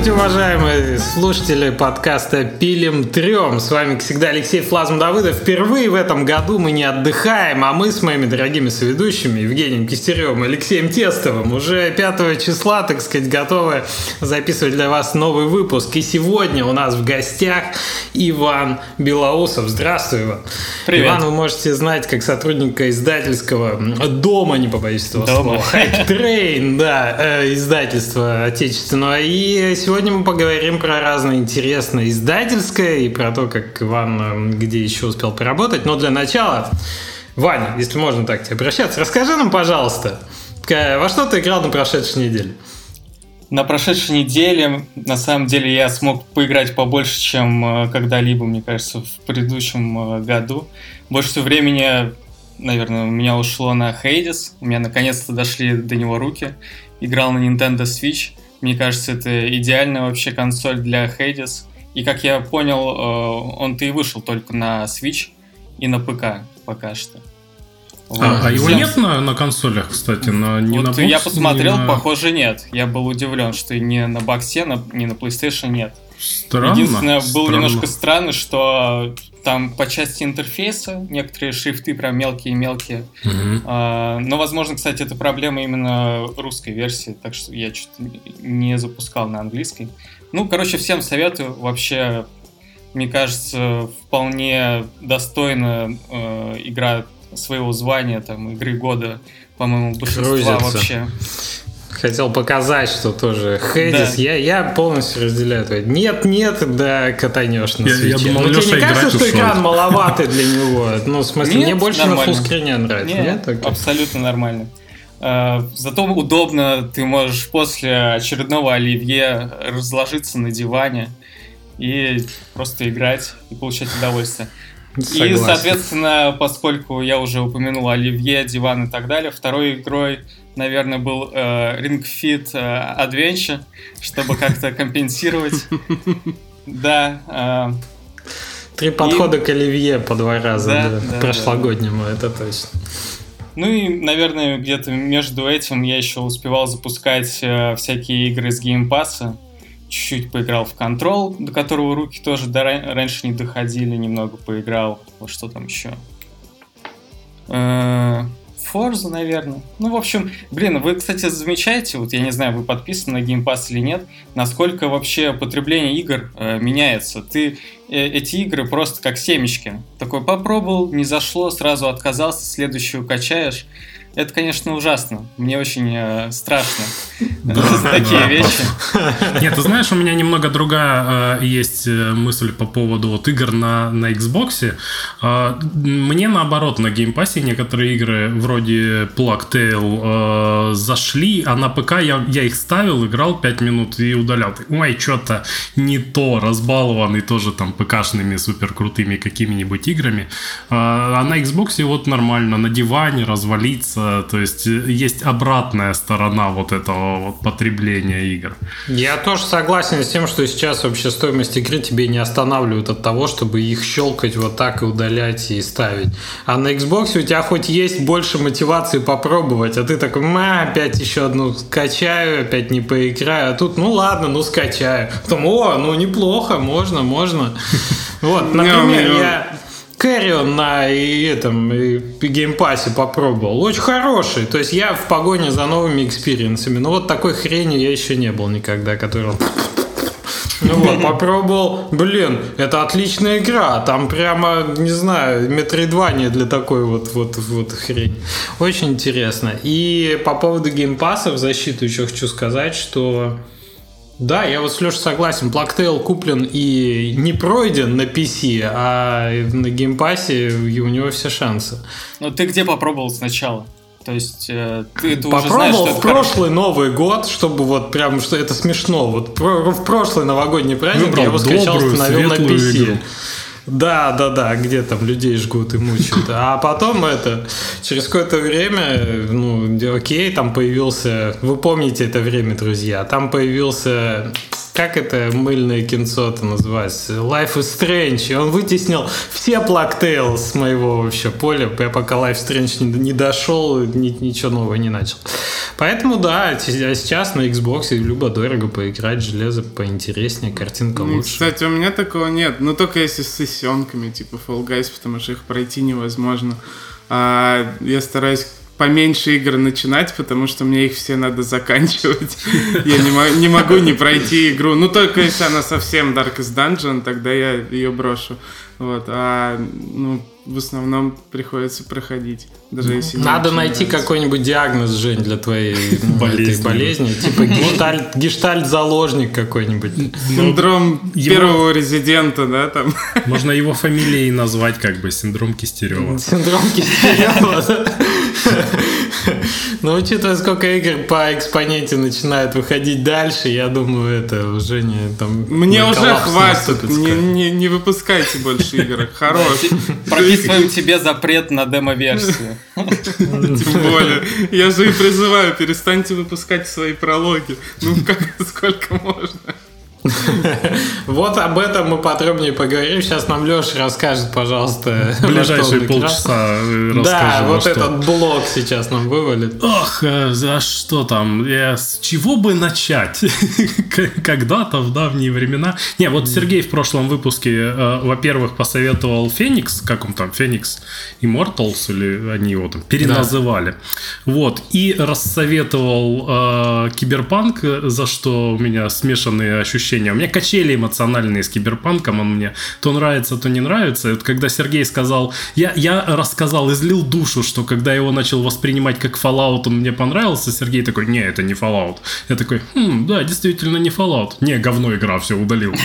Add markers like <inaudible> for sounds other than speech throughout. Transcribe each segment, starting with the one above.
Здравствуйте, уважаемые слушатели подкаста «Пилим трем». С вами, как всегда, Алексей Флазм Давыдов. Впервые в этом году мы не отдыхаем, а мы с моими дорогими соведущими Евгением Кистеревым и Алексеем Тестовым уже 5 числа, так сказать, готовы записывать для вас новый выпуск. И сегодня у нас в гостях Иван Белоусов. Здравствуй, Иван. Привет. Иван вы можете знать как сотрудника издательского дома, не побоюсь этого Дома. слова, Hype Train, да, э, издательство отечественного. И сегодня мы поговорим про разное интересное издательское и про то, как Иван э, где еще успел поработать. Но для начала, Ваня, если можно так тебе обращаться, расскажи нам, пожалуйста, во что ты играл на прошедшей неделе? На прошедшей неделе, на самом деле, я смог поиграть побольше, чем э, когда-либо, мне кажется, в предыдущем э, году. Больше всего времени, наверное, у меня ушло на Hades. У меня наконец-то дошли до него руки. Играл на Nintendo Switch. Мне кажется, это идеальная вообще консоль для Hades. И, как я понял, э, он-то и вышел только на Switch и на ПК пока что. Вот. А, а его Всем- нет на, на консолях, кстати, на, не вот на боксе, я посмотрел, не на- похоже, нет. Я был удивлен, что и ни на боксе, на- ни на PlayStation нет. Странно. Единственное, было странно. немножко странно, что там по части интерфейса некоторые шрифты прям мелкие-мелкие. Мгм. А, но, возможно, кстати, это проблема именно русской версии, так что я что-то не запускал на английской. Ну, короче, всем советую. Вообще, мне кажется, вполне достойна э, игра своего звания, там, игры года, по-моему, большинства Грузится. вообще. Хотел показать, что тоже Хедис. Да. Я, я полностью разделяю твое. Нет, нет, да, катанешь на Я- я свече. думал, Ну, тебе Леша не кажется, что ушел. экран маловатый для него? Ну, в смысле, Нет, мне больше на фуллскрине нравится. Нет, Нет? Окей. абсолютно нормально. Э, Зато удобно, ты можешь после очередного оливье разложиться на диване и просто играть и получать удовольствие. И, Согласен. соответственно, поскольку я уже упомянул Оливье, диван и так далее, второй игрой, наверное, был э, Ring Fit э, Adventure, чтобы как-то <laughs> компенсировать. Да, э, Три подхода к Оливье по два раза, прошлогоднему, это точно. Ну и, наверное, где-то между этим я еще успевал запускать э, всякие игры с геймпасса. Чуть-чуть поиграл в Control, до которого руки тоже до ра- раньше не доходили, немного поиграл. Вот что там еще. Э, Forza, наверное. Ну, в общем, блин, вы, кстати, замечаете, вот я не знаю, вы подписаны на Game Pass или нет, насколько вообще потребление игр э, меняется. Ты э, эти игры просто как семечки. Такой попробовал, не зашло, сразу отказался, следующую качаешь. Это, конечно, ужасно. Мне очень э, страшно <laughs> <laughs> такие вещи. Нет, ты знаешь, у меня немного другая э, есть э, мысль по поводу вот игр на, на Xbox. Э, мне наоборот, на Game Pass е некоторые игры вроде Plague Tale зашли, а на ПК я, я их ставил, играл 5 минут и удалял. Ой, что-то не то, разбалованный тоже там ПКшными супер крутыми какими-нибудь играми. А на Xbox вот нормально, на диване развалиться, то есть э, есть обратная сторона вот этого вот потребления игр. Я тоже согласен с тем, что сейчас вообще стоимость игры тебе не останавливает от того, чтобы их щелкать вот так и удалять и ставить. А на Xbox у тебя хоть есть больше мотивации попробовать, а ты такой, ма, опять еще одну скачаю, опять не поиграю, а тут, ну ладно, ну скачаю. Потом, о, ну неплохо, можно, можно. <laughs> Вот, например, я Carrion на и этом и Game Pass е попробовал. Очень хороший. То есть я в погоне за новыми experience ами. Но вот такой хренью я еще не был никогда, который... <laughs> Ну вот, попробовал. Блин, это отличная игра. Там прямо, не знаю, метроидвания для такой вот, вот, вот хрень. Очень интересно. И по поводу Game Pass а в защиту еще хочу сказать, что да, я вот с Лешей согласен. Plague Tale куплен и не пройден на PC, а на Game Pass е у него все шансы. Ну ты где попробовал сначала? То есть э, ты, ты уже знаешь, Попробовал что в это хорошо. прошлый Новый год, чтобы вот прям, что это смешно. Вот про- в прошлый новогодний праздник Выбрал я его скачал, добрую, установил на PC. игру. Да, да, да, где там людей жгут и мучают. А потом это, через какое-то время, ну, окей, там появился, вы помните это время, друзья, там появился как это мыльное кинцо-то называется? Life is Strange. И он вытеснил все Tales с моего вообще поля. Я пока Life is Strange не, не дошел, ни, ничего нового не начал. Поэтому да, а сейчас на Xbox любо-дорого поиграть, железо поинтереснее, картинка ну, лучше. Кстати, у меня такого нет. Ну, только если с сессионками, типа Fall Guys, потому что их пройти невозможно. А, я стараюсь поменьше игр начинать, потому что мне их все надо заканчивать. <laughs> Я не, не могу не пройти игру. Ну, только если она совсем Darkest Dungeon, тогда я ее брошу. Вот, а ну, в основном приходится проходить. Даже если Надо найти какой-нибудь диагноз, Жень, для твоей болезни. болезни. Типа <laughs> гештальт, гештальт-заложник какой-нибудь. Синдром его... первого резидента, да, там. Можно его фамилией назвать, как бы, синдром Кистерева. Синдром Кистерева, <laughs> Но учитывая, сколько игр по экспоненте начинают выходить дальше, я думаю, это уже не там... Мне уже хватит, не, не, не выпускайте больше игр, <laughs> хорош. Прописываем тебе запрет на демо-версию. Тем более. Я же и призываю, перестаньте выпускать свои прологи. Ну, как, сколько можно? <laughs> Вот об этом мы подробнее поговорим. Сейчас нам Леша расскажет, пожалуйста. Ближайшие полчаса расскажем. Да, вот этот блок сейчас нам вывалит. Ох, за э, что там? С чего бы начать? <laughs> Когда-то в давние времена. Не, вот Сергей в прошлом выпуске, э, во-первых, посоветовал Феникс, как он там, Феникс Immortals, или они его там переназывали. Вот, и рассоветовал э, Киберпанк, за что у меня смешанные ощущения ощущения. У меня качели эмоциональные с киберпанком, он мне то нравится, то не нравится. И вот когда Сергей сказал, я, я рассказал, излил душу, что когда его начал воспринимать как Fallout, он мне понравился, Сергей такой, не, это не Fallout. Я такой, хм, да, действительно не Fallout. Не, говно игра, все, удалил. <laughs>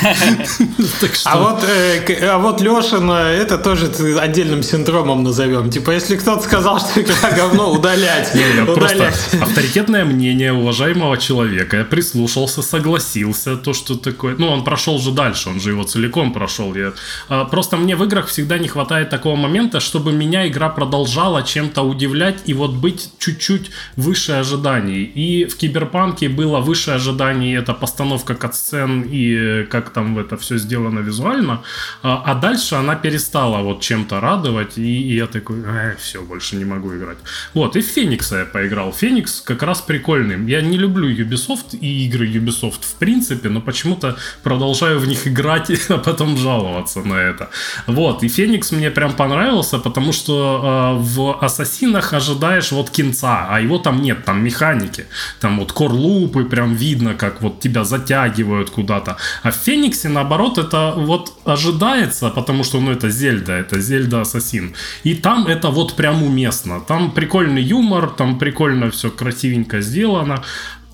А вот, э, а вот Лешина, это тоже отдельным синдромом назовем. Типа, если кто-то сказал, что игра <laughs> говно, удалять. Просто авторитетное мнение уважаемого человека. Я прислушался, согласился, то, что такое... Ну, он прошел же дальше, он же его целиком прошел. Я... А, просто мне в играх всегда не хватает такого момента, чтобы меня игра продолжала чем-то удивлять и вот быть чуть-чуть выше ожиданий. И в Киберпанке было выше ожиданий, это постановка катсцен и э, как там это все сделано визуально. А, а дальше она перестала вот чем-то радовать, и, и я такой, э, все, больше не могу играть. Вот, и в Феникса я поиграл. Феникс как раз прикольный. Я не люблю Ubisoft и игры Ubisoft в принципе, но почему-то продолжаю в них играть, <laughs> а потом жаловаться на это. Вот, и Феникс мне прям понравился, потому что э, в Ассасинах ожидаешь вот кинца, а его там нет, там механики. Там вот корлупы, прям видно, как вот тебя затягивают куда-то. А в Фениксе, наоборот, это вот ожидается, потому что, ну, это Зельда, это Зельда Ассасин. И там это вот прям уместно. Там прикольный юмор, там прикольно все красивенько сделано.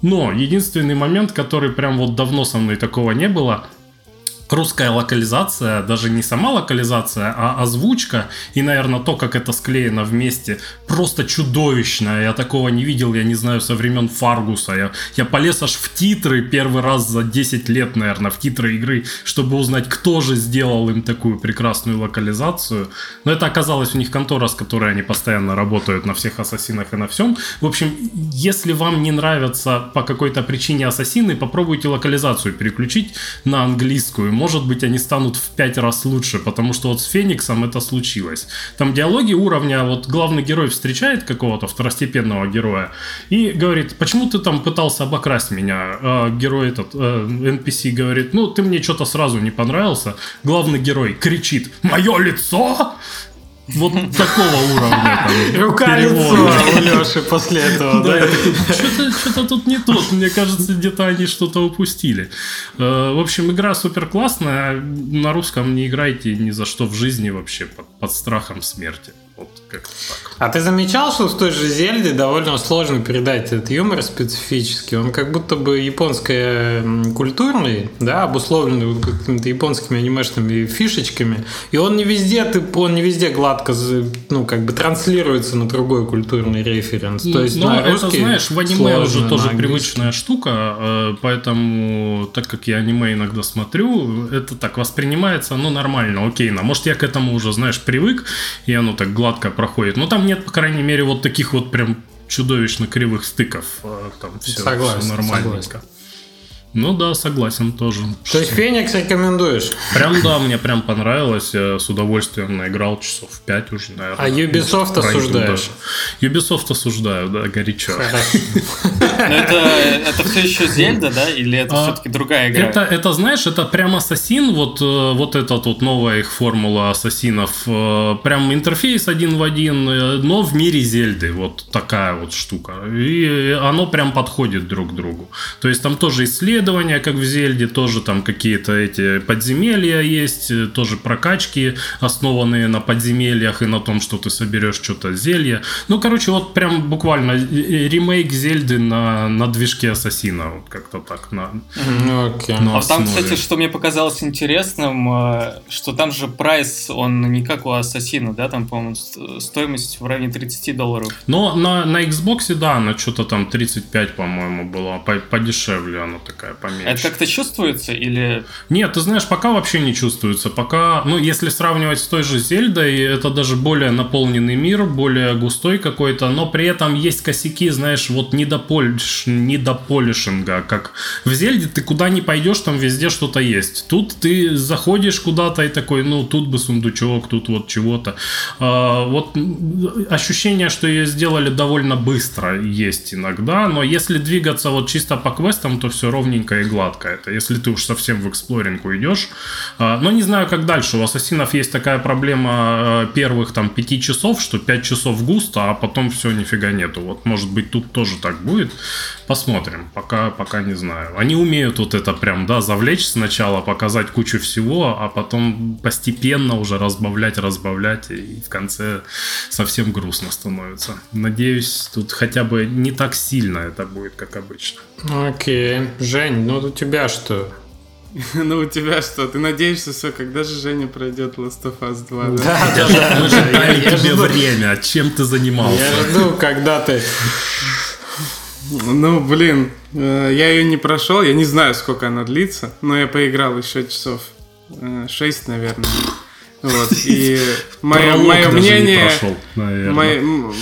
Но единственный момент, который прям вот давно со мной такого не было – русская локализация, даже не сама локализация, а озвучка и, наверное, то, как это склеено вместе, просто чудовищное. Я такого не видел, я не знаю, со времен Фаргуса. Я, я полез аж в титры первый раз за 10 лет, наверное, в титры игры, чтобы узнать, кто же сделал им такую прекрасную локализацию. Но это оказалось у них контора, с которой они постоянно работают на всех ассасинах и на всем. В общем, если вам не нравятся по какой-то причине ассасины, попробуйте локализацию переключить на английскую может быть, они станут в пять раз лучше, потому что вот с Фениксом это случилось. Там диалоги уровня, вот главный герой встречает какого-то второстепенного героя и говорит, почему ты там пытался обокрасть меня? А герой этот, NPC говорит, ну, ты мне что-то сразу не понравился. Главный герой кричит, мое лицо? Вот такого уровня там. Рука лицо <laughs> у Леши после этого, да? Что-то тут не тут. Мне кажется, где-то они что-то упустили. Э, в общем, игра супер классная. На русском не играйте ни за что в жизни вообще под страхом смерти. Вот как так. А ты замечал, что в той же Зельде довольно сложно передать этот юмор специфический? Он как будто бы японско-культурный, да, обусловленный какими-то японскими анимешными фишечками. И он не везде, ты, он не везде гладко, ну, как бы транслируется на другой культурный референс. То есть Но на это, знаешь, в аниме уже тоже привычная штука, э, поэтому, так как я аниме иногда смотрю, это так воспринимается, ну, нормально, окейно. Может, я к этому уже, знаешь, привык, и оно так гладко гладко проходит. Но там нет, по крайней мере, вот таких вот прям чудовищно кривых стыков. А, там все, согласен, все нормальненько. Согласен. Ну да, согласен тоже. То есть Феникс рекомендуешь? Прям да, мне прям понравилось. Я с удовольствием наиграл часов 5 уже, наверное. А Ubisoft осуждаешь? Ubisoft осуждаю, да, горячо. это, это все еще Зельда, да? Или это а, все-таки другая игра? Это, знаешь, это прям ассасин, вот, э, вот эта вот новая их формула ассасинов. Э, прям интерфейс один в один, э, но в мире Зельды. Вот такая вот штука. И оно прям подходит друг к другу. То есть там тоже исследования исследования, как в Зельде, тоже там какие-то эти подземелья есть, э, тоже прокачки, основанные на подземельях и на том, что ты соберешь что-то зелье. Ну, короче, вот прям буквально ремейк Зельды на, на движке Ассасина, вот как-то так. На, okay. на а там, кстати, что мне показалось интересным, э, что там же прайс, он не как у Ассасина, да, там, по-моему, стоимость в районе 30 долларов. Но на, на Xbox, да, она что-то там 35, по-моему, была, подешевле она такая поменьше. Это как-то чувствуется или... Нет, ты знаешь, пока вообще не чувствуется. Пока, ну, если сравнивать с той же Зельдой, это даже более наполненный мир, более густой какой-то, но при этом есть косяки, знаешь, вот не до, полиш, не до полишинга, как в Зельде ты куда не пойдешь, там везде что-то есть. Тут ты заходишь куда-то и такой, ну, тут бы сундучок, тут вот чего-то. А, вот ощущение, что ее сделали довольно быстро, есть иногда, но если двигаться вот чисто по квестам, то все ровненько ровненько и гладко. Это если ты уж совсем в эксплоринг уйдешь. А, но не знаю, как дальше. У ассасинов есть такая проблема а, первых там пяти часов, что пять часов густо, а потом все нифига нету. Вот может быть тут тоже так будет. Посмотрим. Пока, пока не знаю. Они умеют вот это прям, да, завлечь сначала, показать кучу всего, а потом постепенно уже разбавлять, разбавлять, и в конце совсем грустно становится. Надеюсь, тут хотя бы не так сильно это будет, как обычно. Окей. Жень, ну у тебя что? <laughs> Ну, у тебя что? Ты надеешься, все, когда же Женя пройдет Last of Us 2? Да, да, да. Мы же дали тебе время. Чем ты занимался? Я жду, когда ты... Ну, блин, э, я ее не прошел, я не знаю, сколько она длится, но я поиграл еще часов 6, э, наверное. Вот, <laughs> и мое, мое мнение... Прошел, мое,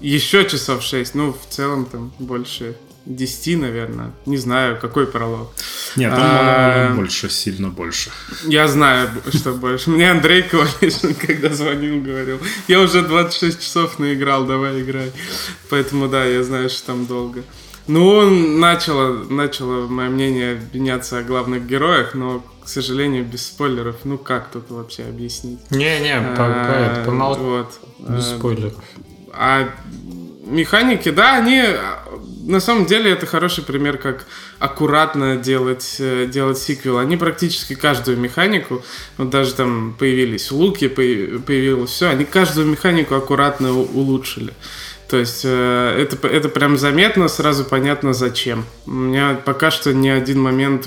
еще часов 6, ну, в целом там больше 10, наверное. Не знаю, какой пролог. Нет, там а, больше, сильно больше. Я знаю, что больше. Мне Андрей Ковалишин, <laughs> когда звонил, говорил, я уже 26 часов наиграл, давай играй. Поэтому да, я знаю, что там долго. Ну, начало, начало мое мнение меняться о главных героях, но, к сожалению, без спойлеров. Ну, как тут вообще объяснить? Не-не, а, помол... вот. Без спойлеров. А механики, да, они на самом деле это хороший пример, как аккуратно делать, э, делать сиквел. Они практически каждую механику, вот даже там появились луки, появилось все, они каждую механику аккуратно улучшили. То есть э, это, это прям заметно, сразу понятно зачем. У меня пока что ни один момент,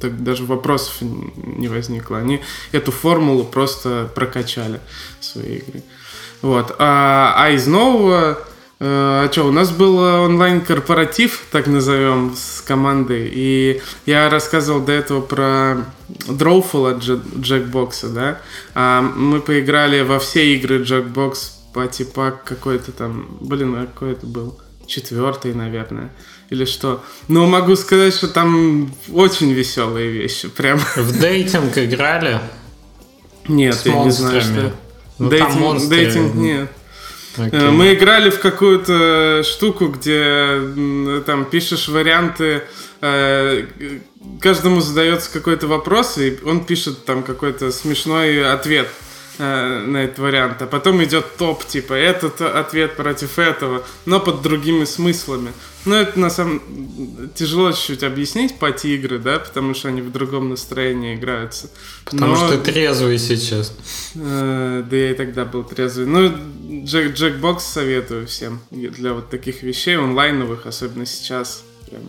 так даже вопросов не возникло. Они эту формулу просто прокачали в своей игре. Вот. А, а из нового а что, у нас был онлайн-корпоратив, так назовем, с командой, и я рассказывал до этого про Drawful от Jackbox, да, а мы поиграли во все игры Jackbox, Патипак какой-то там, блин, а какой это был? Четвертый, наверное или что. Но могу сказать, что там очень веселые вещи, прям. В дейтинг играли? Нет, С я монстрами. не знаю, что. Ну, дейтинг, дейтинг нет. Okay. Э, мы играли в какую-то штуку, где там пишешь варианты, э, каждому задается какой-то вопрос, и он пишет там какой-то смешной ответ э, на этот вариант, а потом идет топ, типа этот ответ против этого, но под другими смыслами. Ну, это на самом тяжело чуть-чуть объяснить по игры, да, потому что они в другом настроении играются. Потому Но... что ты трезвый сейчас. Э, да я и тогда был трезвый. Ну, Джек, Джекбокс советую всем для вот таких вещей онлайновых, особенно сейчас. Прям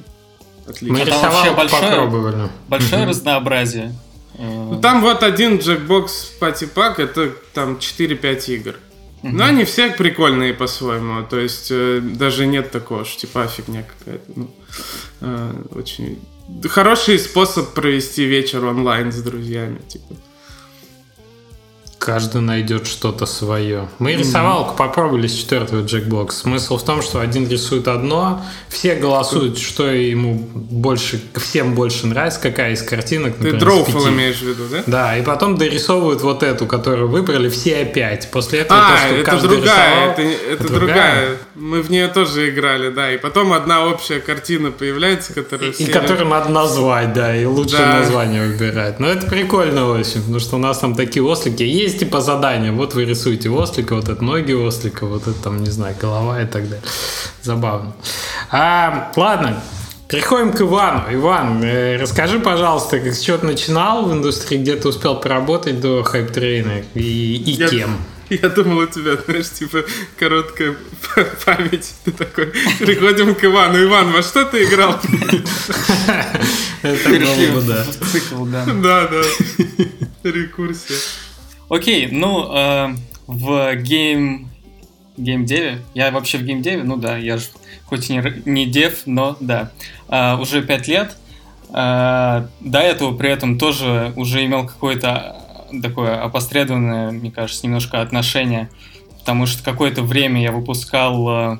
отлично. Мы там вообще большое, большое разнообразие. Ну, там вот один Джекбокс Пати Пак, это там 4-5 игр. Но они все прикольные по-своему. То есть э, даже нет такого, что типа фигня какая-то. Ну, э, очень хороший способ провести вечер онлайн с друзьями. Типа. Каждый найдет что-то свое. Мы рисовалку попробовали с четвертого Jackbox. Смысл в том, что один рисует одно, все голосуют, что ему больше, всем больше нравится, какая из картинок. Ты дроуфл имеешь в виду, да? Да, и потом дорисовывают вот эту, которую выбрали все опять. После этого а, то, что это каждый другая, рисовал, это, это, другая. другая. Мы в нее тоже играли, да. И потом одна общая картина появляется, которая... И, и которую надо назвать, да, и лучшее да. название выбирать. Но это прикольно очень, потому что у нас там такие ослики. Есть типа задания, вот вы рисуете ослика, вот это ноги ослика, вот это там, не знаю, голова и так далее. Забавно. А, ладно, Переходим к Ивану. Иван, э, расскажи, пожалуйста, как с чего ты начинал в индустрии, где ты успел поработать до HypeTrain а и, и я, кем? Я думал, у тебя, знаешь, типа короткая память. Ты такой, переходим к Ивану. Иван, во что ты играл? <laughs> Это было бы, да. Цикл, да. Да, да. Рекурсия. Окей, ну, э, в game... Gamedev е? Я вообще в gamedev е? Ну да, я же хоть не, не dev, но да. Uh, уже пять лет. Uh, до этого при этом тоже уже имел какое-то такое опосредованное, мне кажется, немножко отношение, потому что какое-то время я выпускал uh,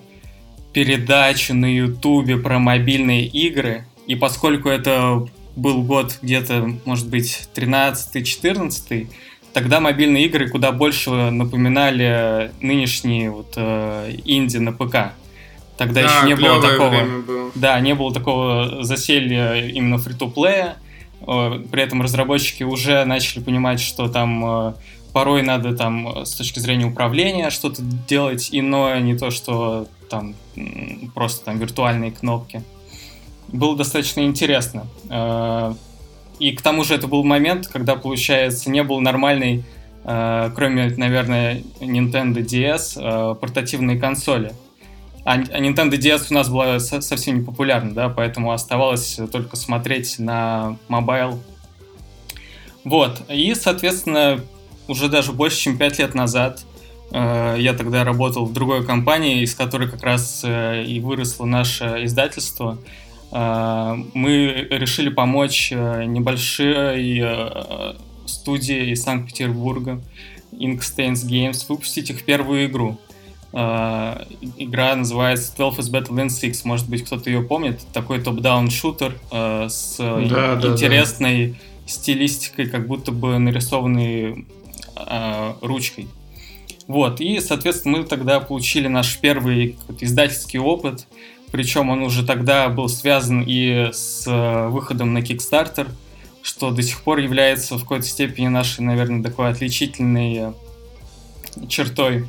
передачу на Ютубе про мобильные игры, и поскольку это был год где-то, может быть, 13-14, тогда мобильные игры куда больше напоминали нынешние вот э, инди на ПК. Тогда да, еще не было такого. Да, не было такого заселья именно фри-то-плея. При этом разработчики уже начали понимать, что там э, порой надо там с точки зрения управления что-то делать иное, не то, что там просто там виртуальные кнопки. Было достаточно интересно. Э, и к тому же это был момент, когда, получается, не было нормальной, э, кроме, наверное, Nintendo DS, портативной консоли. А, а Nintendo DS у нас была совсем не популярна, да, поэтому оставалось только смотреть на mobile. Вот, и, соответственно, уже даже больше, чем 5 лет назад э, я тогда работал в другой компании, из которой как раз э, и выросло наше издательство. Э, мы решили помочь э, небольшой э, студии из Санкт-Петербурга, Inkstains Games, выпустить их первую игру. Uh, игра называется 12 is Better Than 6. Может быть, кто-то ее помнит. Такой топ-даун шутер uh, с да, интересной да. стилистикой, как будто бы нарисованной uh, ручкой. Вот, и, соответственно, мы тогда получили наш первый издательский опыт, причем он уже тогда был связан и с выходом на Kickstarter, что до сих пор является в какой-то степени нашей, наверное, такой отличительной чертой.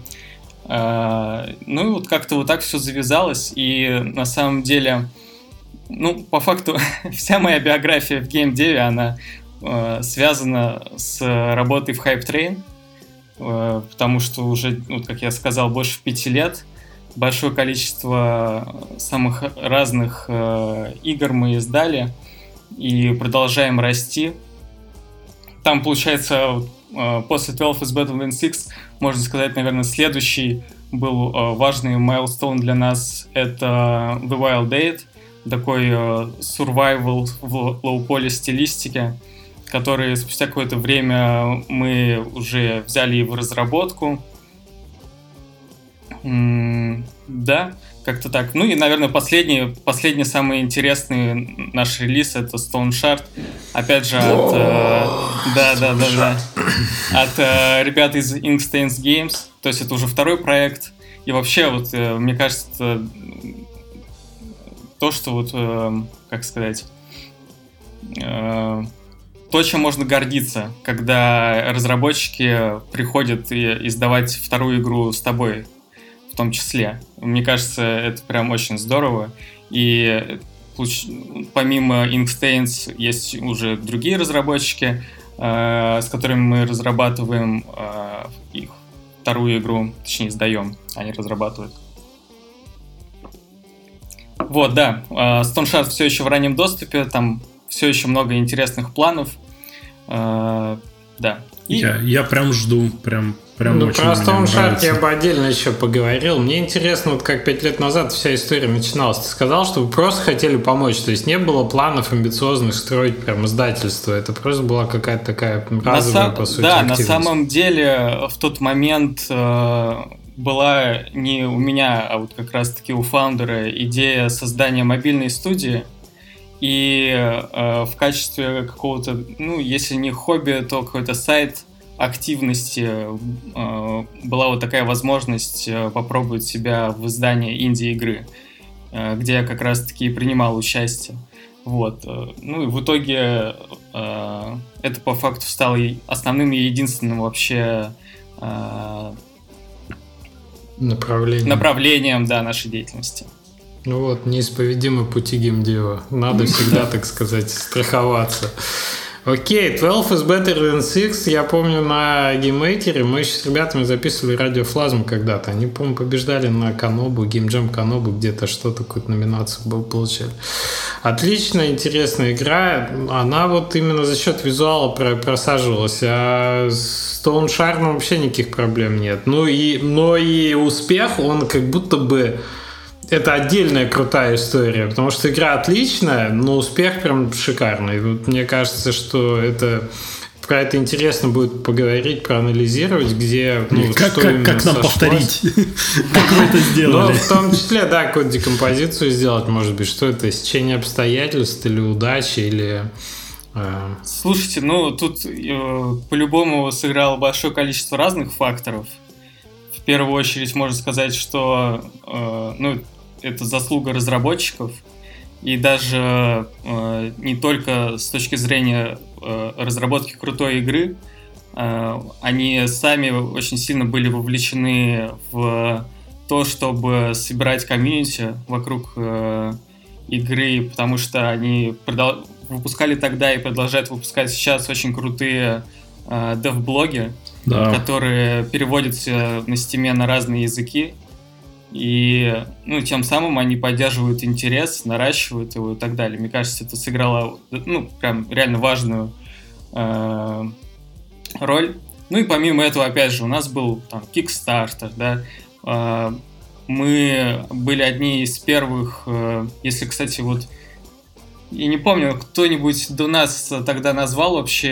А, ну и вот как-то вот так все завязалось, и на самом деле, ну, по факту, <laughs> вся моя биография в геймдеве, она э, связана с работой в Hype Train, э, потому что уже, ну, как я сказал, больше пяти лет, большое количество самых разных э, игр мы издали и продолжаем расти. Там, получается, Э, после 12 is Better Than 6, можно сказать, наверное, следующий был э, важный milestone для нас. Это The Wild Eight, такой э, survival в low-poly стилистике, который спустя какое-то время мы уже взяли в разработку. Да, как-то так. Ну и, наверное, последний, последний самый интересный наш релиз это Stoneshard. Опять же, от... Э, да, да, да, да. От э, ребят из Inkstains Games. То есть это уже второй проект. И вообще, вот, э, мне кажется, то, что вот, как сказать, то, чем можно гордиться, когда разработчики приходят и издавать вторую игру с тобой том числе. Мне кажется, это прям очень здорово. И помимо Inkstains есть уже другие разработчики, э, с которыми мы разрабатываем э, их вторую игру, точнее, сдаем, они разрабатывают. Вот, да, э, Stone Shard все еще в раннем доступе, там все еще много интересных планов. Да, И... Я, я прям жду, прям Прям ну, очень про Stone Shark я бы отдельно еще поговорил. Мне интересно, вот как пять лет назад вся история начиналась. Ты сказал, что вы просто хотели помочь. То есть не было планов амбициозных строить прям издательство. Это просто была какая-то такая разовая, на по сути, Да, активность. на самом деле в тот момент э, была не у меня, а вот как раз-таки у фаундера идея создания мобильной студии. И э, в качестве какого-то, ну, если не хобби, то какой-то сайт активности э, была вот такая возможность э, попробовать себя в издании инди-игры, э, где я как раз-таки принимал участие. Вот. Ну и в итоге это по факту стало основным и единственным вообще направлением. направлением да, нашей деятельности. Ну вот, неисповедимы пути геймдева. Надо всегда, так сказать, страховаться. Окей, 12 is better than 6. Я помню на GameMaker е мы еще с ребятами записывали радиофлазм когда-то. Они, по-моему, побеждали на Канобу, геймджем Канобу, где-то что-то, какую-то номинацию был, получали. Отличная, интересная игра. Она вот именно за счет визуала просаживалась. А с Stone Shard вообще никаких проблем нет. Ну и, но и успех, он как будто бы это отдельная крутая история, потому что игра отличная, но успех прям шикарный. Вот мне кажется, что это про это интересно будет поговорить, проанализировать, где ну, как, что как, как нам сошлось. повторить, <laughs> как вы это сделали. Ну, в том числе, да, какую-то декомпозицию сделать, может быть, что это, сечение обстоятельств или удачи, или... Э... Слушайте, ну, тут э, по-любому сыграло большое количество разных факторов. В первую очередь можно сказать, что, э, ну, это заслуга разработчиков, и даже э, не только с точки зрения э, разработки крутой игры, э, они сами очень сильно были вовлечены в то, чтобы собирать комьюнити вокруг э, игры, потому что они продол- выпускали тогда и продолжают выпускать сейчас очень крутые э, дев-блоги, да. которые переводятся на Steam е на разные языки. И ну, тем самым они поддерживают интерес, наращивают его и так далее. Мне кажется, это сыграло ну, прям реально важную э, роль. Ну и помимо этого, опять же, у нас был там Kickstarter, да. Э, мы были одни из первых, э, если, кстати, вот я не помню, кто-нибудь до нас тогда назвал вообще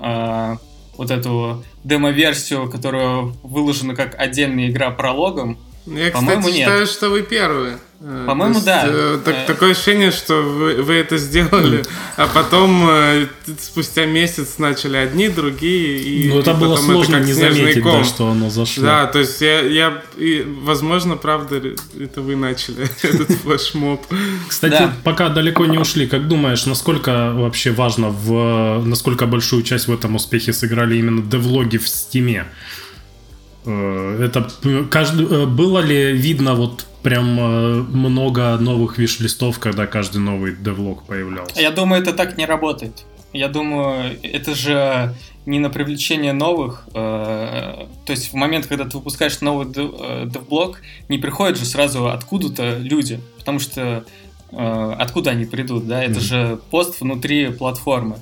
э, вот эту демо-версию, которая выложена как отдельная игра прологом. Я, кстати, нет. считаю, что вы первые. Э, По-моему, да. Э, так, э... Такое ощущение, что вы, вы это сделали, а потом э, спустя месяц начали одни, другие. И, ну, это и было сложно это не заметить, да, что оно зашло. Да, то есть я, я и, возможно, правда, это вы начали, <laughs> этот флешмоб. Кстати, да. пока далеко не ушли, как думаешь, насколько вообще важно, в, насколько большую часть в этом успехе сыграли именно девлоги в Стиме? Э, это каждый, э, было ли видно вот прям э, много новых виш-листов, когда каждый новый девлог появлялся? Я думаю, это так не работает. Я думаю, это же не на привлечение новых. То есть в момент, когда ты выпускаешь новый девблог, не приходят же сразу откуда-то люди, потому что откуда они придут, да? Это mm-hmm. же пост внутри платформы.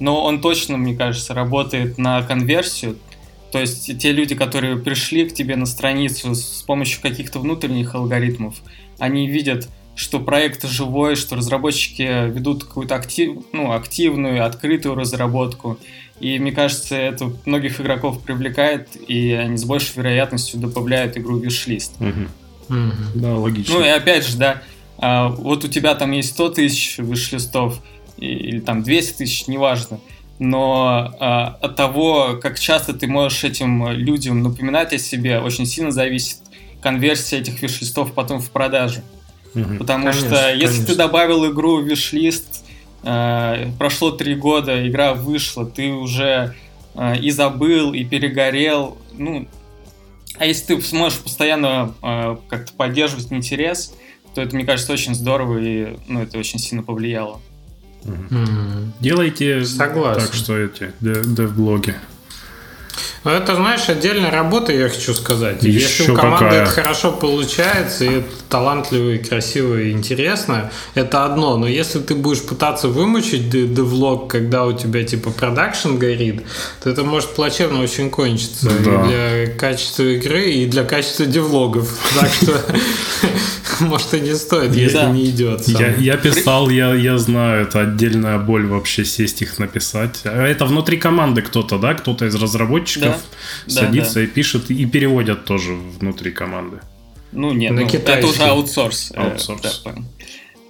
Но он точно, мне кажется, работает на конверсию, то есть те люди, которые пришли к тебе на страницу с помощью каких-то внутренних алгоритмов, они видят, что проект живой, что разработчики ведут какую-то актив, ну, активную, открытую разработку. И мне кажется, это многих игроков привлекает, и они с большей вероятностью добавляют игру в виш-лист. Угу. Угу. Да, логично. Ну и опять же, да, а, вот у тебя там есть 100 тысяч виш-листов, или там 200 тысяч, неважно но э, от того, как часто ты можешь этим людям напоминать о себе, очень сильно зависит конверсия этих виш-листов потом в продажу. Угу. Потому конечно, что если конечно. ты добавил игру в виш-лист, э, прошло три года, игра вышла, ты уже э, и забыл, и перегорел, ну, а если ты сможешь постоянно э, как-то поддерживать интерес, то это, мне кажется, очень здорово, и ну, это очень сильно повлияло. Делайте Согласен. так, что эти дев-блоги. Ну, это, знаешь, отдельная работа, я хочу сказать. Еще Если у команды какая? это хорошо получается, и это талантливо, и красиво, и интересно, это одно. Но если ты будешь пытаться вымучить девлог, когда у тебя типа продакшн горит, то это может плачевно очень кончиться. Да. И для качества игры, и для качества девлогов. <laughs> Так что, может, и не стоит, если не идет. Я, писал, я, я знаю, это отдельная боль вообще сесть их написать. А Это внутри команды кто-то, да? Кто-то из разработчиков Да. садится Да, и пишет, и переводят тоже внутри команды. Ну, нет, На ну, это уже аутсорс. э, Аутсорс. да, понял.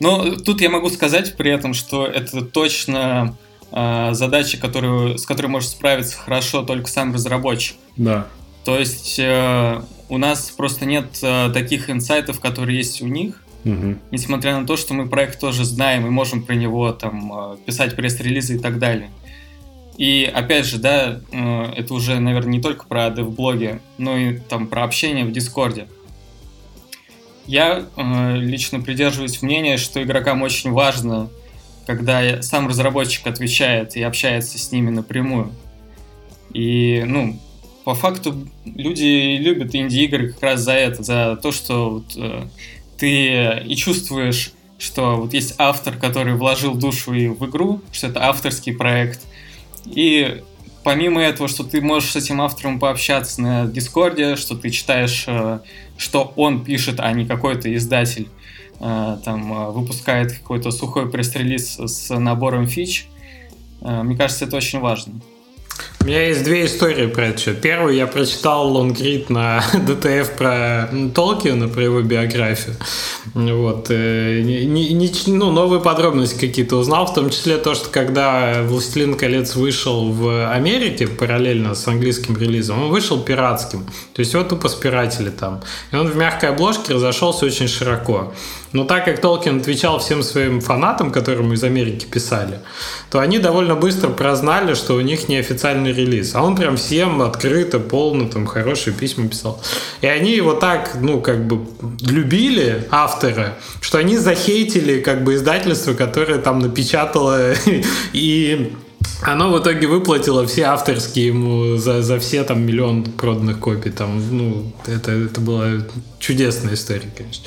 Но тут я могу сказать при этом, что это точно э, задача, которую, с которой может справиться хорошо только сам разработчик. Да. То есть э, у нас просто нет э, таких инсайтов, которые есть у них, Мгм. несмотря на то, что мы проект тоже знаем и можем про него там э, писать пресс-релизы и так далее. И опять же, да, э, это уже, наверное, не только про дев-блоги, но и там про общение в Дискорде. Я э, лично придерживаюсь мнения, что игрокам очень важно, когда сам разработчик отвечает и общается с ними напрямую. И, ну, по факту люди любят инди-игры как раз за это, за то, что вот, э, ты и чувствуешь, что вот есть автор, который вложил душу и в игру, что это авторский проект. И помимо этого, что ты можешь с этим автором пообщаться на Discord е, что ты читаешь, э, что он пишет, а не какой-то издатель э, там э, выпускает какой-то сухой пресс-релиз с набором фич, мне кажется, это очень важно. У меня есть две истории про это. Первую я прочитал лонгрид на <laughs> DTF про Толкина, про его биографию. Вот. э, не- не- ну, новые подробности какие-то узнал, в том числе то, что когда «Властелин колец» вышел в Америке параллельно с английским релизом, он вышел пиратским. То есть его тупо спиратили там. И он в мягкой обложке разошелся очень широко. Но так как Толкин отвечал всем своим фанатам, которым из Америки писали, то они довольно быстро прознали, что у них неофициальный релиз. А он прям всем открыто, полно, там, хорошие письма писал. И они его так, ну, как бы любили, автора, что они захейтили, как бы, издательство, которое там напечатало <laughs> и оно в итоге выплатило все авторские ему за, за все там миллион проданных копий. Там, ну, это, это была чудесная история, конечно.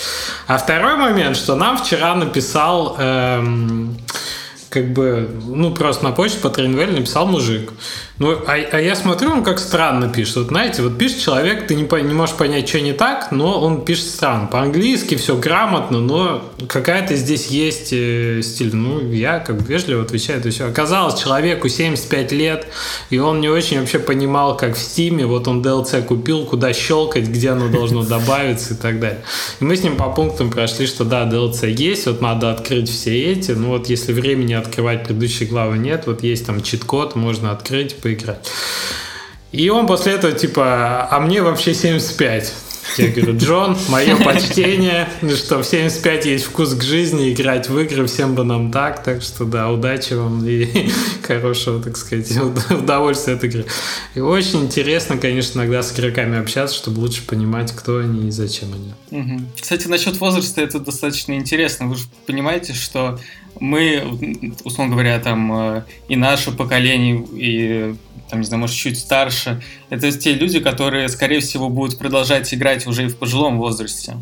А второй момент, что нам вчера написал эм, как бы, ну, просто на почту по Трейнвель написал мужик. Ну, а, а я смотрю, он как странно пишет. Вот знаете, вот пишет человек, ты не, по- не можешь понять, что не так, но он пишет странно. По-английски все грамотно, но какая-то здесь есть э, стиль. Ну, я как бы вежливо отвечаю, то все. Оказалось, человеку 75 лет, и он не очень вообще понимал, как в Стиме, вот он DLC купил, куда щелкать, где оно должно добавиться и так далее. И мы с ним по пунктам прошли, что да, DLC есть, вот надо открыть все эти, ну вот если времени открывать предыдущие главы нет, вот есть там чит-код, можно открыть, поиграть. И он после этого типа, а мне вообще 75. Я говорю, Джон, мое <laughs> почтение, что в 75 есть вкус к жизни, играть в игры, всем бы нам так, так что да, удачи вам и <laughs> хорошего, так сказать, удовольствия от игры. И очень интересно, конечно, иногда с игроками общаться, чтобы лучше понимать, кто они и зачем они. Кстати, насчет возраста это достаточно интересно. Вы же понимаете, что мы, условно говоря, там э, и наше поколение, и там, не знаю, может, чуть старше, это те люди, которые, скорее всего, будут продолжать играть уже и в пожилом возрасте.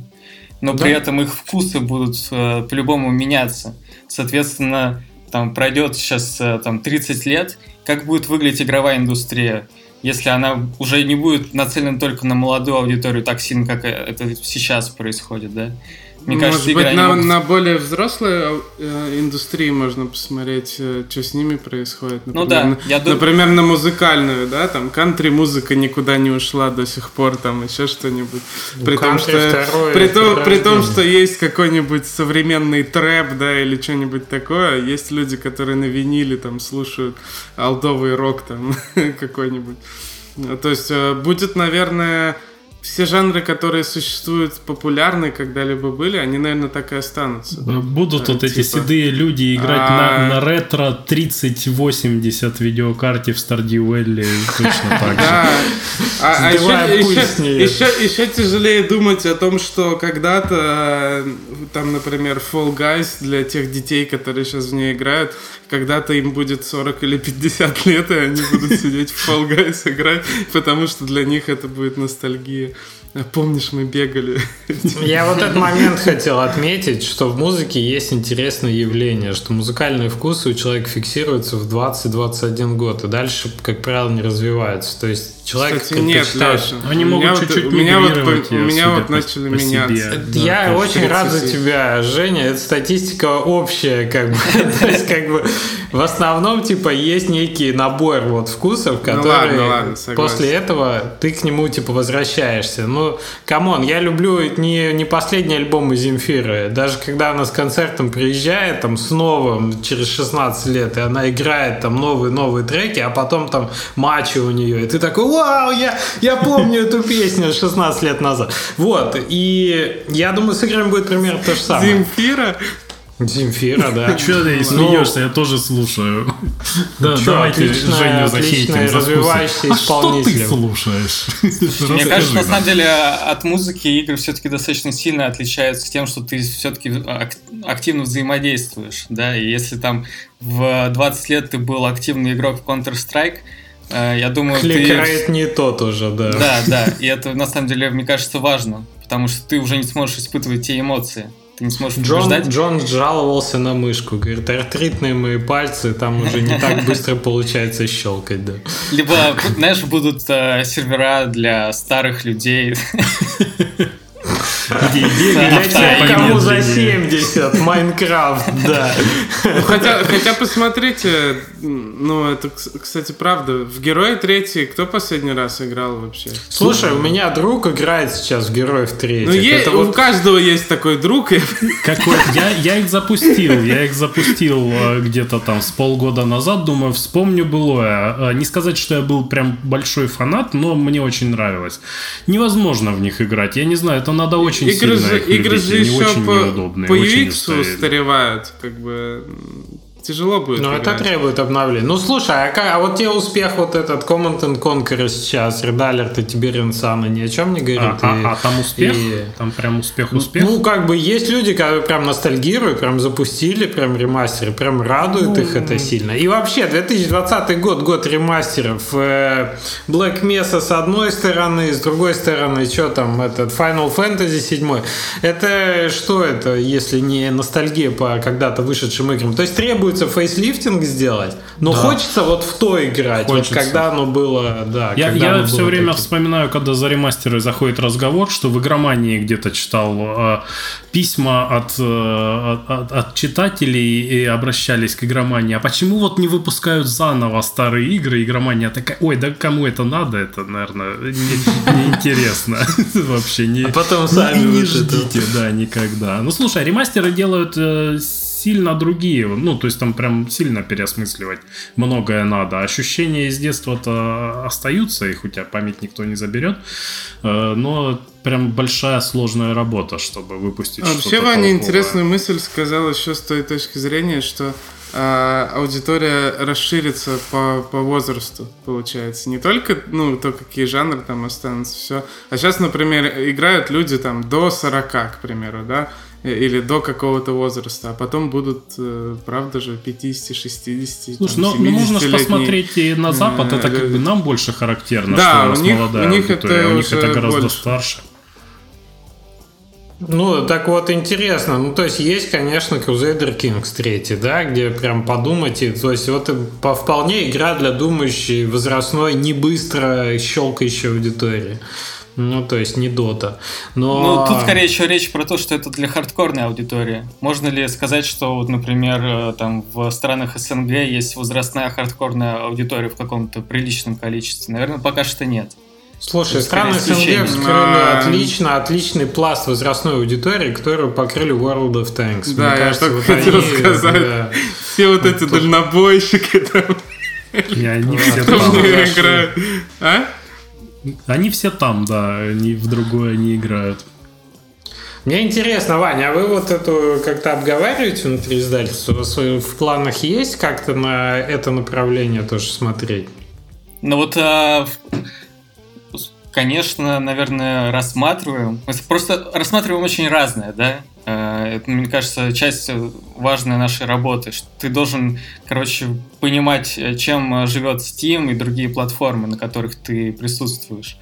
Но при Да. этом их вкусы будут э, по-любому меняться. Соответственно, там пройдет сейчас э, там 30 лет, как будет выглядеть игровая индустрия, если она уже не будет нацелена только на молодую аудиторию так сильно, как это сейчас происходит, да? Мне Может кажется, быть, на, могут- на более взрослой э, индустрии можно посмотреть, что с ними происходит. Ну да, на- я дум- Например, на музыкальную, да, там кантри-музыка никуда не ушла до сих пор, там еще что-нибудь. При том, что, второе при, том, при том, что есть какой-нибудь современный трэп, да, или что-нибудь такое, есть люди, которые на виниле там слушают алдовый рок там <laughs> какой-нибудь. Ну, То есть э, будет, наверное, все жанры, которые существуют популярны, когда-либо были, они, наверное, так и останутся. да. Будут Э, вот эти типа. седые люди играть А. на, на ретро 3080 видеокарте в Stardew Valley точно так же. Да. А, а еще, тяжелее думать о том, что когда-то, э, там, например, Fall Guys для тех детей, которые сейчас в нее играют, когда-то им будет 40 или 50 лет, и они будут сидеть в Fall Guys играть, потому что для них это будет ностальгия. Помнишь, мы бегали. Я вот этот момент хотел отметить, что в музыке есть интересное явление, что музыкальные вкусы у человека фиксируются в 20-21 год, и дальше, как правило, не развиваются. То есть человек Кстати, нет, предпочитает- Леша. Они могут меня вот- чуть-чуть У меня вот, по- у меня вот начали по себе. меняться. Да, Я очень рад за 30. тебя, Женя. Это статистика общая, как бы. <laughs> То есть, как бы, в основном, типа, есть некий набор вот вкусов, которые Ну ладно, ладно, согласен. после этого ты к нему, типа, возвращаешься. Ну, come on, я люблю не, не последний альбом из Земфиры. Даже когда она с концертом приезжает, там, с новым, через 16 лет, и она играет там новые-новые треки, а потом там Мачо у нее, и ты такой, вау, я, я помню эту песню 16 лет назад. Вот, и я думаю, с играми будет примерно то же самое. Земфира? Земфира, да. Че ты Ну, смеешься? Я тоже слушаю. Да, Чё, давайте Женю захейтим за вкусы. развивающийся А что ты слушаешь? Мне кажется, на самом деле от музыки игры все-таки достаточно сильно отличаются тем, что ты все-таки активно взаимодействуешь, да, и если там в 20 лет ты был активный игрок в Counter-Strike, э, я думаю, ты... Кликрейт не тот уже, да. Да, да, и это на самом деле, мне кажется, важно, потому что ты уже не сможешь испытывать те эмоции, ты не сможешь Джон, побеждать. Джон жаловался на мышку. Говорит, артритные мои пальцы, там уже не так быстро получается щелкать, да. Либо, знаешь, будут э, сервера для старых людей. Кому за помедленнее. 70, Майнкрафт, да. Ну, Хотя, хотя посмотрите, ну это, кс- кстати, правда. В Герои третий кто последний раз играл вообще? Слушай, у меня друг играет сейчас в Героев третьих. Ну, у каждого есть такой друг. Какой? Я, я их запустил. Я их запустил э, где-то там с полгода назад. Думаю, вспомню былое. Э, Не сказать, что я был прям большой фанат, но мне очень нравилось. Невозможно в них играть. Я не знаю, это надо очень Игры сильно же, их игры любить. же еще очень по, неудобные, по очень UX устаревают. Как бы тяжело будет. Ну, это играть. требует обновления. Ну, слушай, а, ка- а вот тебе успех вот этот Command and Conquer сейчас, Red Alert и Tiberian Sun ни о чем не А, говорит? а- И- а там успех? и- Там прям успех-успех? Ну, как бы есть люди, которые прям ностальгируют, прям запустили, прям ремастеры, прям радует их это сильно. И вообще, 2020 год, год ремастеров. Э, Black Mesa с одной стороны, с другой стороны, что там, этот Final Fantasy 7. Это что это, если не ностальгия по когда-то вышедшим играм? То есть требуется фейслифтинг сделать, но Да. хочется вот в то играть, Хочется. вот когда оно было, да. Я, я оно все было время таким. вспоминаю, когда за ремастеры заходит разговор, что в игромании где-то читал э, письма от, э, от, от- читателей и обращались к игромании. А почему вот не выпускают заново старые игры? Игромания такая, ой, да кому это надо? Это, наверное, не- неинтересно. <laughs> Вообще не, А потом сами не ждите, да, никогда. Ну, слушай, ремастеры делают э, сильно другие. Ну, то есть там прям сильно переосмысливать многое надо. Ощущения из детства-то остаются, их у тебя память никто не заберет. Э, Но прям большая сложная работа, чтобы выпустить А Вообще, что-то Ваня толковое. интересную мысль сказал еще с той точки зрения, что а, аудитория расширится по, по возрасту, получается. Не только, ну, то, какие жанры там останутся, все. А сейчас, например, играют люди там до 40, к примеру, да, или до какого-то возраста, а потом будут, э, правда же, 50, 60, Слушай, там, ну, ну можно же 70-летние. посмотреть и на Запад, это как бы нам больше характерно, Да, что у нас у них- молодая у них аудитория, это у них это гораздо больше. старше. Ну, так вот, интересно. Ну, то есть, есть, конечно, Crusader Kings 3, да, где прям подумать. и- То есть, вот по вполне игра для думающей, возрастной, не быстро щелкающей аудитории. Ну, то есть, не дота. Но... Ну, тут скорее еще речь про то, что это для хардкорной аудитории. Можно ли сказать, что, вот, например, э, там в странах СНГ есть возрастная хардкорная аудитория в каком-то приличном количестве? Наверное, пока что нет. Слушай, страны СНГ вскрыли А. отлично, отличный пласт возрастной аудитории, которую покрыли World of Tanks. Да, я только хотел они, сказать. да. Все вот эти дальнобойщики там И они все играют. А? Они все там, да, они в другое не играют. Мне интересно, Ваня, а вы вот эту как-то обговариваете внутри издательства? В в планах есть как-то на это направление тоже смотреть? Ну вот, а, конечно, наверное, рассматриваем. Мы просто рассматриваем очень разное, да? Э, это, мне кажется, часть важной нашей работы. Что ты должен, короче, понимать, чем живет Steam и другие платформы, на которых ты присутствуешь.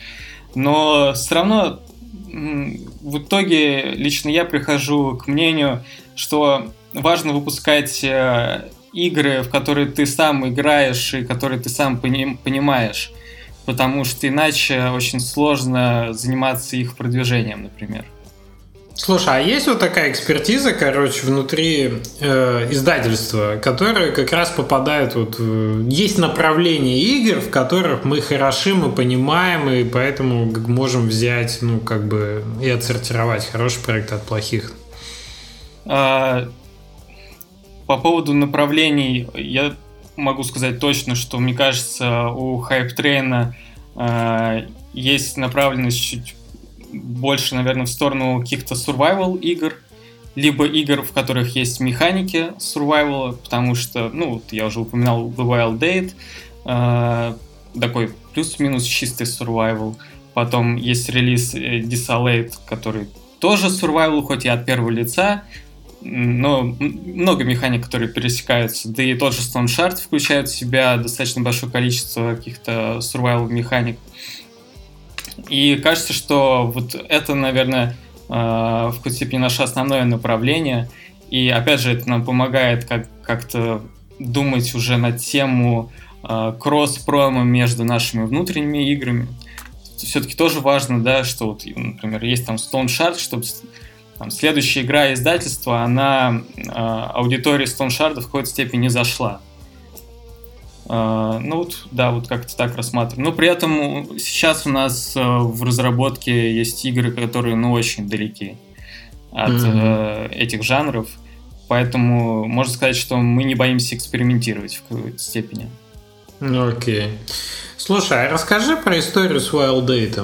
Но все равно в итоге лично я прихожу к мнению, что важно выпускать э, игры, в которые ты сам играешь и которые ты сам понимаешь, потому что иначе очень сложно заниматься их продвижением, например. Слушай, а есть вот такая экспертиза, короче, внутри э, издательства, которая как раз попадает вот... Э, есть направление игр, в которых мы хороши, мы понимаем, и поэтому можем взять, ну, как бы, и отсортировать хороший проект от плохих. А, по поводу направлений, я могу сказать точно, что, мне кажется, у Train э, есть направленность чуть больше, наверное, в сторону каких-то survival игр, либо игр, в которых есть механики survival, потому что, ну, вот я уже упоминал The Wild Date, э, такой плюс-минус чистый survival. Потом есть релиз э, Desolate, который тоже survival, хоть и от первого лица, но много механик, которые пересекаются. Да и тот же Stone Shard включает в себя достаточно большое количество каких-то survival механик. И кажется, что вот это, наверное, э, в какой-то степени наше основное направление. И опять же, это нам помогает как- как-то думать уже на тему э, кросс-промо между нашими внутренними играми. Все-таки тоже важно, да, что вот, например, есть там Stone Shard, чтобы там, следующая игра издательства, она э, аудитории Stone Shard в какой-то степени не зашла. Э, ну вот, да, вот как-то так рассматриваем. Но при этом сейчас у нас э, в разработке есть игры, которые, ну, очень далеки от mm-hmm. э, этих жанров. Поэтому можно сказать, что мы не боимся экспериментировать в какой-то степени. Окей. Слушай, а расскажи про историю с Wild Date.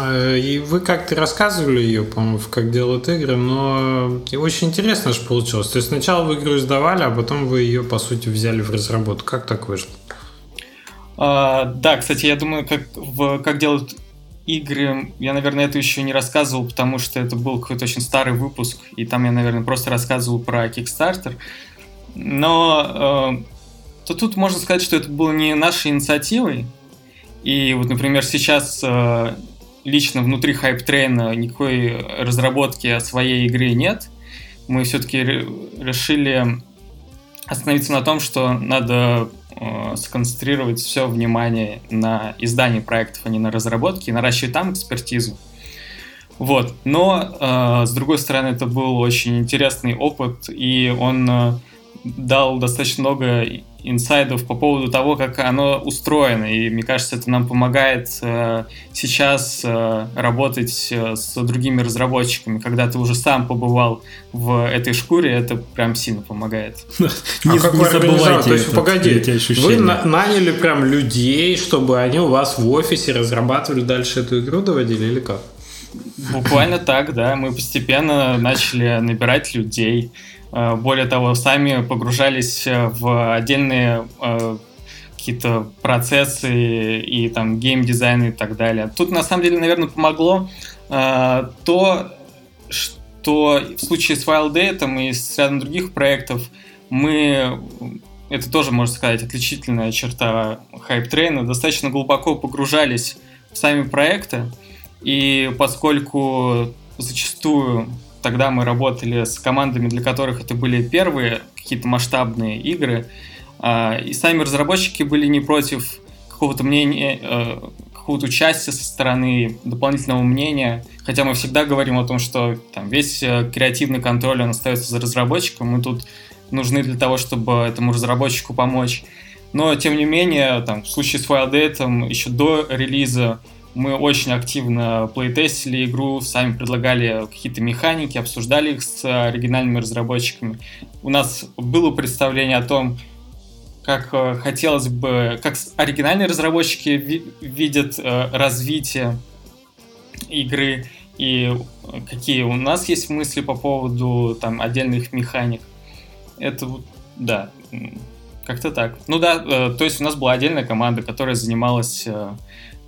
Э, и вы как-то рассказывали ее, по-моему, в «Как делают игры», но очень интересно же получилось. То есть сначала вы игру издавали, а потом вы ее, по сути, взяли в разработку. Как так вышло? А, да, кстати, я думаю, как, в, как делают игры, я, наверное, это еще не рассказывал, потому что это был какой-то очень старый выпуск, и там я, наверное, просто рассказывал про Kickstarter. Но э, то тут можно сказать, что это было не нашей инициативой. И вот, например, сейчас э, лично внутри Hype Train никакой разработки своей игры нет. Мы все-таки решили остановиться на том, что надо э, сконцентрировать все внимание на издании проектов, а не на разработке, и наращивать там экспертизу. Вот. Но, э, с другой стороны, это был очень интересный опыт, и он э, дал достаточно много инсайдов по поводу того, как оно устроено. И мне кажется, это нам помогает э, сейчас э, работать э, с другими разработчиками. Когда ты уже сам побывал в этой шкуре, это прям сильно помогает. <laughs> Не, а какой организатор? То есть, погоди, вы наняли прям людей, чтобы они у вас в офисе разрабатывали дальше эту игру, доводили или как? Буквально так, да. Мы постепенно начали набирать людей. Э, более того, сами погружались э, в отдельные э, какие-то процессы и там геймдизайн и так далее. Тут на самом деле, наверное, помогло то, что в случае с Wild и с рядом других проектов мы это тоже, можно сказать, отличительная черта Train, достаточно глубоко погружались в сами проекты, и поскольку зачастую Тогда мы работали с командами, для которых это были первые какие-то масштабные игры. А, и сами разработчики были не против какого-то мнения, э, какого-то участия со стороны дополнительного мнения. Хотя мы всегда говорим о том, что там, весь э, креативный контроль он остается за разработчиком. Мы тут нужны для того, чтобы этому разработчику помочь. Но, тем не менее, там, в случае с Wild еще до релиза мы очень активно плейтестили игру, сами предлагали какие-то механики, обсуждали их с оригинальными разработчиками. У нас было представление о том, как э, хотелось бы, как оригинальные разработчики ви- видят э, развитие игры и какие у нас есть мысли по поводу там отдельных механик. Это да, как-то так. Ну да, э, то есть у нас была отдельная команда, которая занималась э,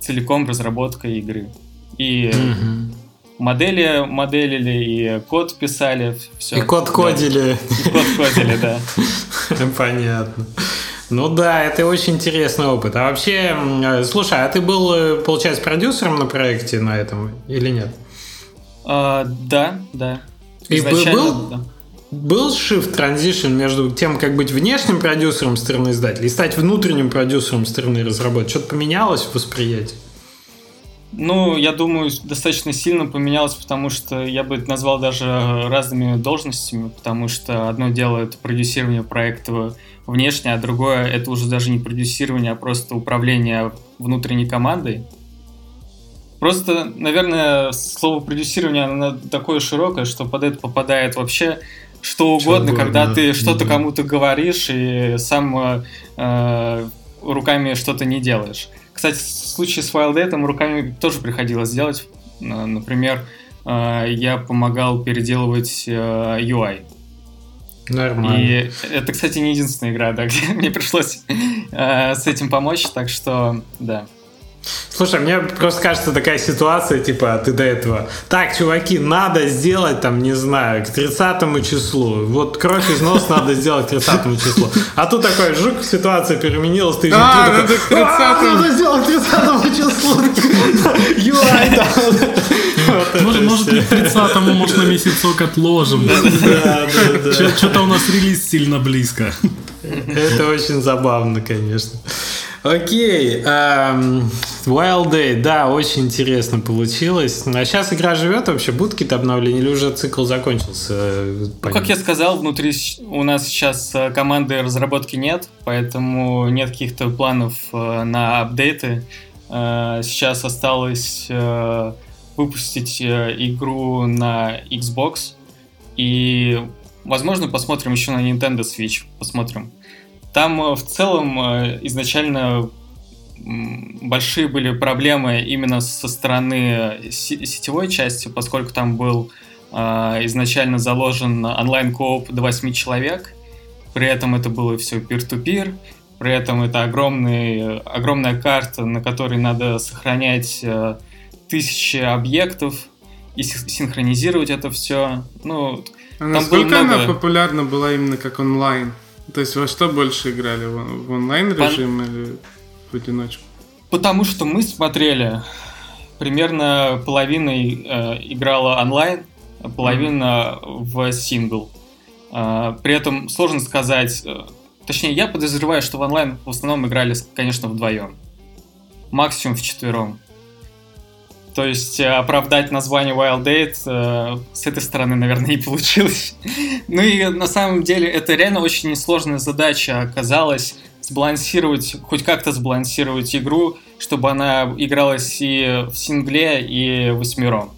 целиком разработкой игры. И mm-hmm. модели моделили, и код писали, все. И код кодили. И код кодили, да. <laughs> Понятно. Ну да, это очень интересный опыт. А вообще, слушай, а ты был, получается, продюсером на проекте на этом или нет? А, да, да. И был, да. Был shift transition между тем, как быть внешним продюсером стороны издателя и стать внутренним продюсером стороны разработки? Что-то поменялось в восприятии? Ну, я думаю, достаточно сильно поменялось, потому что я бы это назвал даже разными должностями, потому что одно дело это продюсирование проекта внешне, а другое это уже даже не продюсирование, а просто управление внутренней командой. Просто, наверное, слово продюсирование, оно такое широкое, что под это попадает вообще что угодно, что когда угодно. ты что-то да. кому-то говоришь и сам э, руками что-то не делаешь. Кстати, в случае с WildDate руками тоже приходилось делать. Например, э, я помогал переделывать э, UI. Нормально. И это, кстати, не единственная игра, да, <laughs> где мне пришлось э, с этим помочь, так что, да. Слушай, мне просто кажется такая ситуация, типа, ты до этого, так, чуваки, надо сделать, там, не знаю, к 30 числу. Вот кровь из носа надо сделать к 30 числу. А тут такой, жук, ситуация переменилась, ты, а, ты такой, к 30 «А, надо сделать к 30 числу. <laughs> UI, да. Может, может, к 30 может, на месяцок отложим. Да, да, да. Что-то у нас релиз сильно близко. Это очень забавно, конечно. Окей. Эм, Wild Day, да, очень интересно получилось. А сейчас игра живет вообще? Будут какие-то обновления или уже цикл закончился? Ну, как я сказал, внутри у нас сейчас э, команды разработки нет, поэтому нет каких-то планов э, на апдейты. Э, сейчас осталось выпустить игру на Xbox и, возможно, посмотрим еще на Nintendo Switch. Посмотрим. Там э, в целом э, изначально большие были проблемы именно со стороны сетевой части, поскольку там был э, изначально заложен онлайн-кооп до 8 человек, при этом это было все peer-to-peer, при этом это огромный, огромная карта, на которой надо сохранять тысячи объектов и синхронизировать это все. Ну, а насколько много... она популярна была именно как онлайн? То есть во что больше играли? В, онлайн режим Пон... или в одиночку? Потому что мы смотрели, примерно половина э, играла онлайн, половина mm-hmm. в сингл. Э, при этом сложно сказать, э, точнее, я подозреваю, что в онлайн в основном играли, конечно, вдвоем. Максимум в четвером. То есть э, оправдать название Wild Date э, с этой стороны, наверное, <laughs> не получилось. ну и на самом деле это реально очень несложная задача оказалась сбалансировать, хоть как-то сбалансировать игру, чтобы она игралась и в сингле, и восьмером.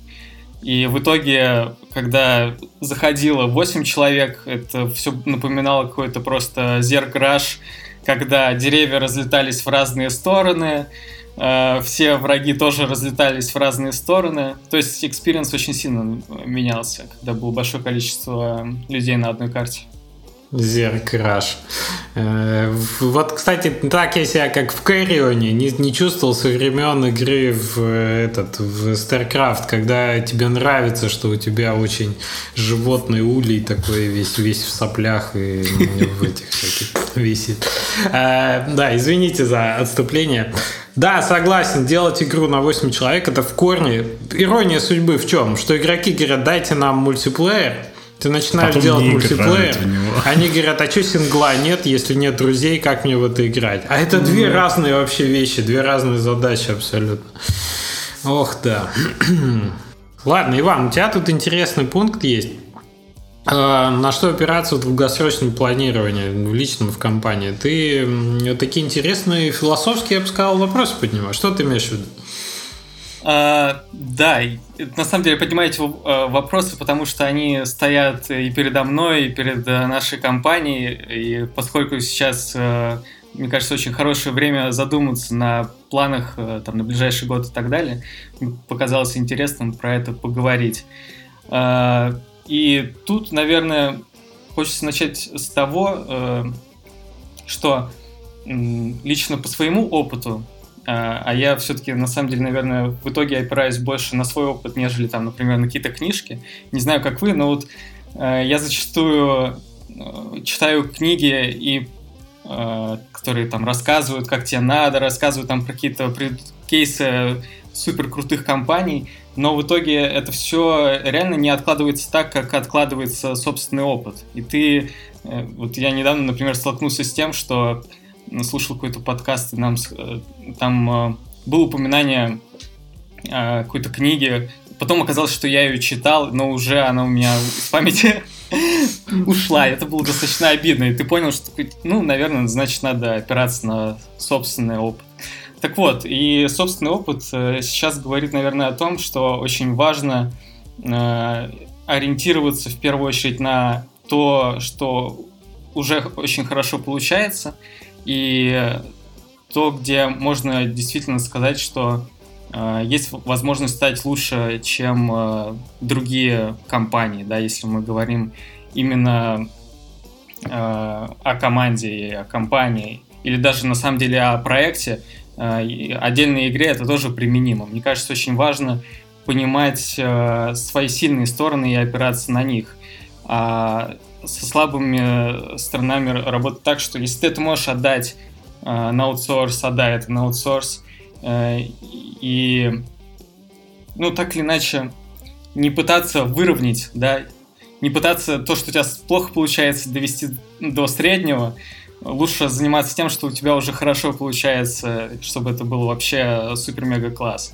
И в итоге, когда заходило 8 человек, это все напоминало какой-то просто zerg rush, когда деревья разлетались в разные стороны, все враги тоже разлетались в разные стороны. То есть experience очень сильно менялся, когда было большое количество людей на одной карте. Zerg rush. Э, вот, кстати, так я себя как в Carrion е не, не чувствовал со времен игры в этот в StarCraft, когда тебе нравится, что у тебя очень животный улей такой весь весь в соплях и в этих всяких <laughs> висит. Э, да, извините за отступление. Да, согласен, делать игру на 8 человек это в корне. Ирония судьбы в чем? Что игроки говорят, дайте нам мультиплеер, ты начинаешь Потом делать мультиплеер, они говорят, а что сингла нет, если нет друзей, как мне в это играть? А это две mm. разные вообще вещи, две разные задачи абсолютно. Ох, да. <clears throat> Ладно, Иван, у тебя тут интересный пункт есть. А, на что опираться в долгосрочном планировании, в личном в компании? Ты такие интересные философские, я бы сказал, вопросы поднимаешь. Что ты имеешь в виду? А, да, на самом деле поднимаете а, вопросы, потому что они стоят и передо мной, и перед э, нашей компанией, и поскольку сейчас, э, мне кажется, очень хорошее время задуматься на планах э, там, на ближайший год и так далее, показалось интересным про это поговорить. И тут, наверное, хочется начать с того, что лично по своему опыту а, а я все-таки, на самом деле, наверное, в итоге опираюсь больше на свой опыт, нежели там, например, на какие-то книжки. Не знаю, как вы, но вот э, я зачастую э, читаю книги и э, которые там рассказывают, как тебе надо, рассказывают там про какие-то кейсы супер крутых компаний, но в итоге это все реально не откладывается так, как откладывается собственный опыт. И ты, э, вот я недавно, например, столкнулся с тем, что слушал какой-то подкаст, и нам э, там э, было упоминание какой-то книги, потом оказалось, что я ее читал, но уже она у меня из памяти <laughs> ушла. Это было достаточно обидно. И ты понял, что, ну, наверное, значит, надо опираться на собственный опыт. Так вот, и собственный опыт э, сейчас говорит, наверное, о том, что очень важно э, ориентироваться в первую очередь на то, что уже очень хорошо получается, и то, где можно действительно сказать, что э, есть возможность стать лучше, чем э, другие компании, да, если мы говорим именно э, о команде о компании, или даже на самом деле о проекте, отдельной игре это тоже применимо. Мне кажется, очень важно понимать э, свои сильные стороны и опираться на них. А со слабыми сторонами работать так, что если ты это можешь отдать э, на аутсорс, отдай это на аутсорс. И, ну, так или иначе, не пытаться выровнять, да, не пытаться то, что у тебя плохо получается, довести до среднего, лучше заниматься тем, что у тебя уже хорошо получается, чтобы это был вообще супер-мега класс.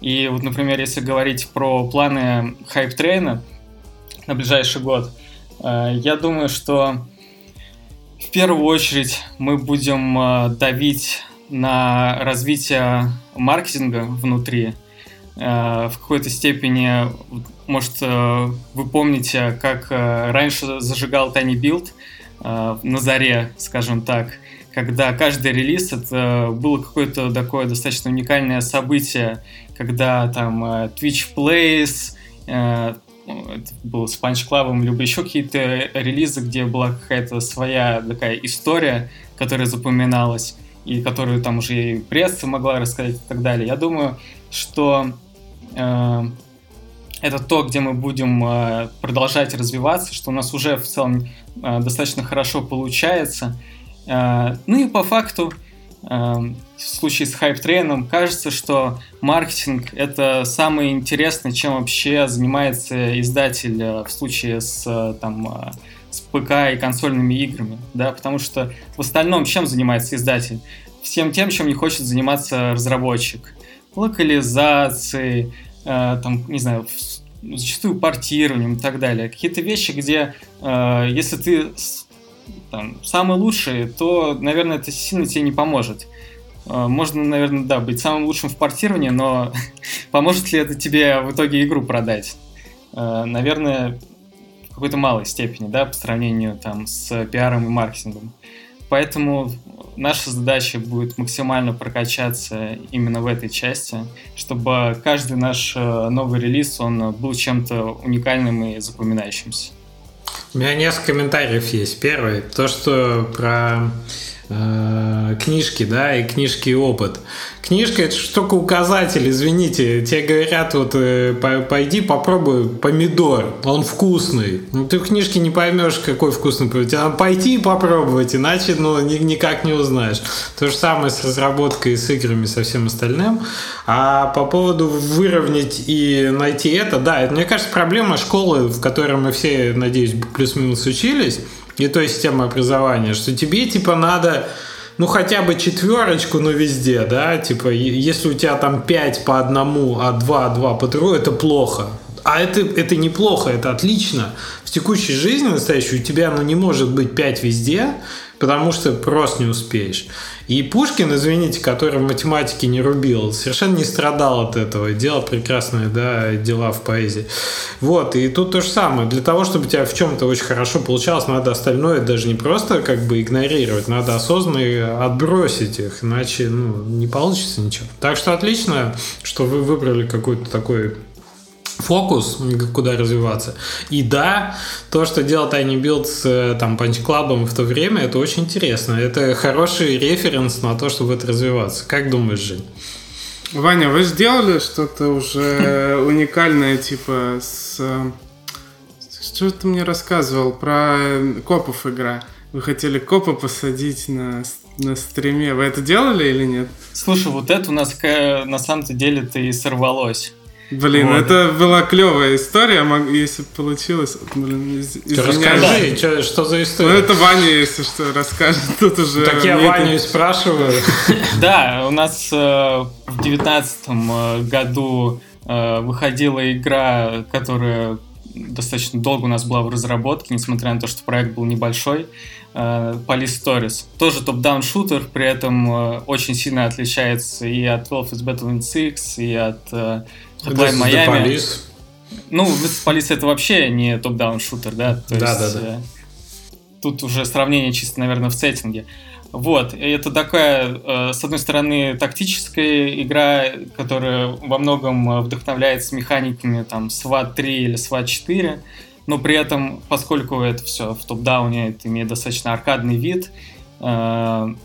И вот, например, если говорить про планы HypeTrain а на ближайший год, э, я думаю, что в первую очередь мы будем э, давить на развитие маркетинга внутри. Э, в какой-то степени, может, вы помните, как раньше зажигал Tiny Build – на заре, скажем так, когда каждый релиз это было какое-то такое достаточно уникальное событие, когда там э, Twitch Plays, э, это было с Punch Club, либо еще какие-то релизы, где была какая-то своя такая история, которая запоминалась, и которую там уже и пресса могла рассказать и так далее. Я думаю, что э, это то, где мы будем э, продолжать развиваться, что у нас уже в целом э, достаточно хорошо получается. Э, ну и по факту, в случае с хайп-трейном, кажется, что маркетинг — это самое интересное, чем вообще занимается издатель в случае с, там, с ПК и консольными играми, да, потому что в остальном чем занимается издатель? Всем тем, чем не хочет заниматься разработчик. Локализацией, там, не знаю, зачастую портированием и так далее. Какие-то вещи, где э, если ты там, самый лучший, то, наверное, это сильно тебе не поможет. Э, можно, наверное, да, быть самым лучшим в портировании, но <laughs> поможет ли это тебе в итоге игру продать? Э, наверное, в какой-то малой степени, да, по сравнению там с пиаром и маркетингом. Поэтому наша задача будет максимально прокачаться именно в этой части, чтобы каждый наш э, новый релиз, он был чем-то уникальным и запоминающимся. У меня несколько комментариев есть. Первый, то, что про книжки, да, и книжки и опыт. Книжка это только указатель, извините. Тебе говорят, вот э, пойди попробуй помидор, он вкусный. Ну, ты в книжке не поймешь, какой вкусный помидор. Тебе надо пойти и попробовать, иначе ну, ни, никак не узнаешь. То же самое с разработкой, с играми, со всем остальным. А по поводу выровнять и найти это, да, это, мне кажется, проблема школы, в которой мы все, надеюсь, плюс-минус учились, и той системы образования, что тебе типа надо ну, хотя бы четверочку, но везде, да, типа, если у тебя там 5 по одному, а 2, 2 по трое, это плохо. А это, это неплохо, это отлично. В текущей жизни настоящей у тебя ну, не может быть 5 везде, потому что просто не успеешь. И Пушкин, извините, который в математике не рубил, совершенно не страдал от этого, делал прекрасные да, дела в поэзии. Вот, и тут то же самое. Для того, чтобы у тебя в чем-то очень хорошо получалось, надо остальное даже не просто как бы игнорировать, надо осознанно отбросить их, иначе ну, не получится ничего. Так что отлично, что вы выбрали какой-то такой фокус, куда развиваться. И да, то, что делал Tiny Build с э, там, Punch Club в то время, это очень интересно. Это хороший референс на то, чтобы это развиваться. Как думаешь, Жень? Ваня, вы сделали что-то уже <laughs> уникальное, типа с... Что ты мне рассказывал про копов игра? Вы хотели копа посадить на, на стриме. Вы это делали или нет? Слушай, вот это у нас на самом-то деле-то и сорвалось. Блин, вот. это была клевая история, если получилось. Блин, из, Расскажи, что, что за история? Ну, это Ваня, если что, расскажет. <laughs> Тут уже так я Ваню и спрашиваю. <laughs> Да, у нас э, в девятнадцатом э, году э, выходила игра, которая достаточно долго у нас была в разработке, несмотря на то, что проект был небольшой. Police Stories. Тоже топ-даун шутер, при этом очень сильно отличается и от Wolf is Battlefield 6, и от Hotline Miami. Ну, Police это вообще не топ-даун шутер, да? То да, есть, да, да. Э, тут уже сравнение чисто, наверное, в сеттинге. Вот, это такая, э, с одной стороны, тактическая игра, которая во многом э, вдохновляется механиками там SWAT 3 или SWAT 4, но при этом, поскольку это все в top-down е, это имеет достаточно аркадный вид, то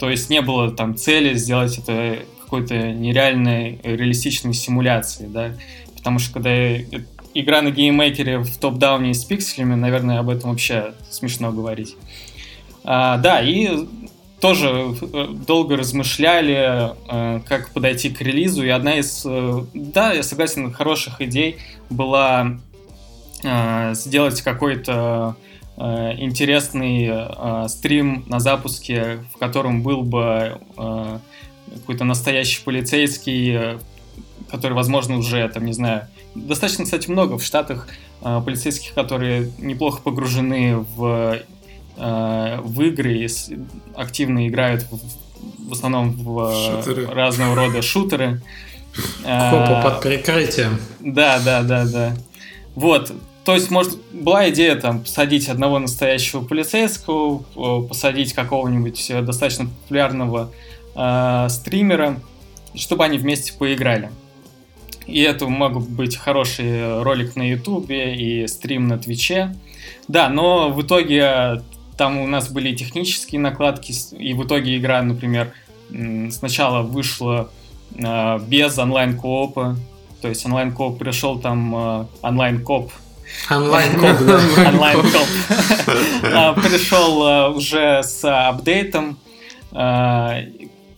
есть не было там цели сделать это какой-то нереальной реалистичной симуляции, да, потому что когда игра на GameMaker е в top-down е с пикселями, наверное, об этом вообще смешно говорить. А, да, и тоже э, долго размышляли, э, как подойти к релизу, и одна из, э, да, я согласен, хороших идей была сделать какой-то интересный стрим на запуске, в котором был бы какой-то настоящий полицейский, э, который, возможно, уже, там, не знаю, достаточно, кстати, много в Штатах э, полицейских, которые неплохо погружены в, э, в игры и активно играют в, в основном в шутеры. разного рода шутеры. <laughs> Копы под прикрытием. Да, да, да, да. Вот, то есть, может, была идея там посадить одного настоящего полицейского, посадить какого-нибудь достаточно популярного э, стримера, чтобы они вместе поиграли. И это могут быть хороший ролик на Ютубе и стрим на Твиче. Да, но в итоге там у нас были технические накладки, и в итоге игра, например, сначала вышла э, без онлайн-коопа, то есть онлайн-коп пришел там э, онлайн-коп. Онлайн-коп, <laughs> Онлайн-коп. <laughs> А, пришел э, уже с апдейтом,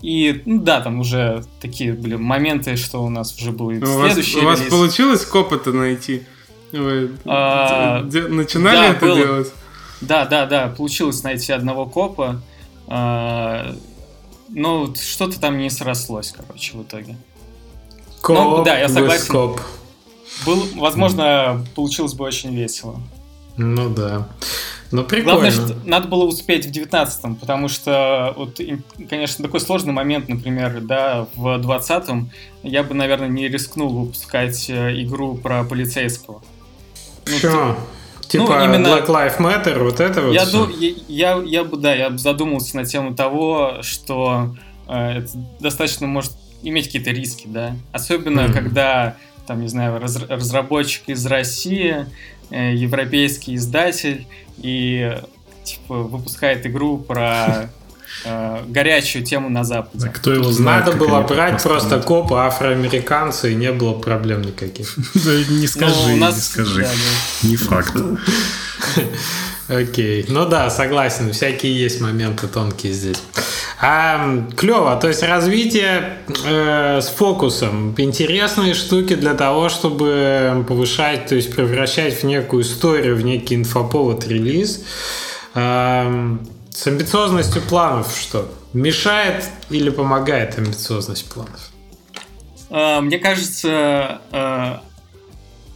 и, ну да, там уже такие были моменты, что у нас уже был следующий У вас, у вас получилось коп-то найти? Вы а, начинали да, это было. делать? Да, да, да, получилось найти одного копа. А, но что-то там не срослось, короче, в итоге. Коп ну, да, я согласен. Коп. Был, возможно, получилось бы очень весело. Ну да. Ну, прикольно. Главное, что надо было успеть в 19-м, потому что, вот, конечно, такой сложный момент, например, да, в 20-м я бы, наверное, не рискнул выпускать э, игру про полицейского. Ну, Что? Типа ну, именно... Black Lives Matter, вот это вот я, ду- я, я, я бы, да, я бы задумался на тему того, что э, это достаточно может иметь какие-то риски, да. Особенно, mm-hmm. когда, там, не знаю, раз- разработчик из России, европейский издатель, и типа выпускает игру про э, горячую тему на Западе. кто его знает? Надо было брать просто копы афроамериканцы, и не было проблем никаких. <laughs> Не скажи, не скажи. Не факт. <laughs> Окей. Ну да, согласен. Всякие есть моменты тонкие здесь. А, клево. То есть развитие э, с фокусом. Интересные штуки для того, чтобы повышать, то есть превращать в некую историю, в некий инфоповод релиз. С амбициозностью планов что? Мешает или помогает амбициозность планов? Э, мне кажется, э,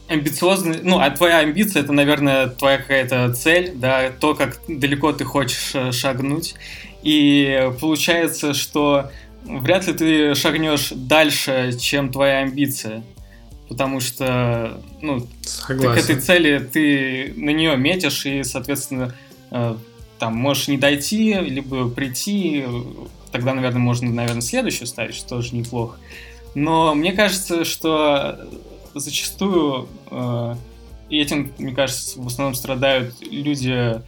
амбициозный, ну, а твоя амбиция это, наверное, твоя какая-то цель, да, то, как далеко ты хочешь э, шагнуть. И получается, что вряд ли ты шагнешь дальше, чем твоя амбиция. Потому что, ну, Согласен. ты к этой цели ты на нее метишь, и, соответственно, э, там можешь не дойти, либо прийти. Тогда, наверное, можно, наверное, следующую ставить, что тоже неплохо. Но мне кажется, что зачастую э, этим, мне кажется, в основном страдают люди,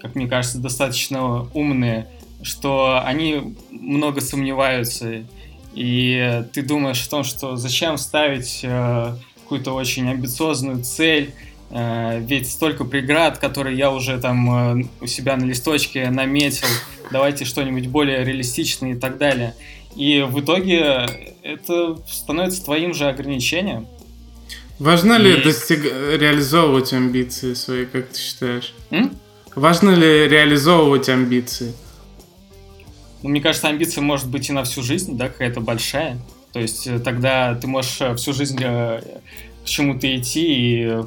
как мне кажется, достаточно умные, что они много сомневаются. И ты думаешь о том, что зачем ставить э, какую-то очень амбициозную цель, ведь столько преград, которые я уже там э, у себя на листочке наметил, давайте что-нибудь более реалистичное и так далее. И в итоге это становится твоим же ограничением. Важно ли достиг... реализовывать амбиции свои, как ты считаешь? М? Важно ли реализовывать амбиции? Ну, мне кажется, амбиция может быть и на всю жизнь, да, какая-то большая. То есть э, тогда ты можешь э, всю жизнь э, к чему-то идти, и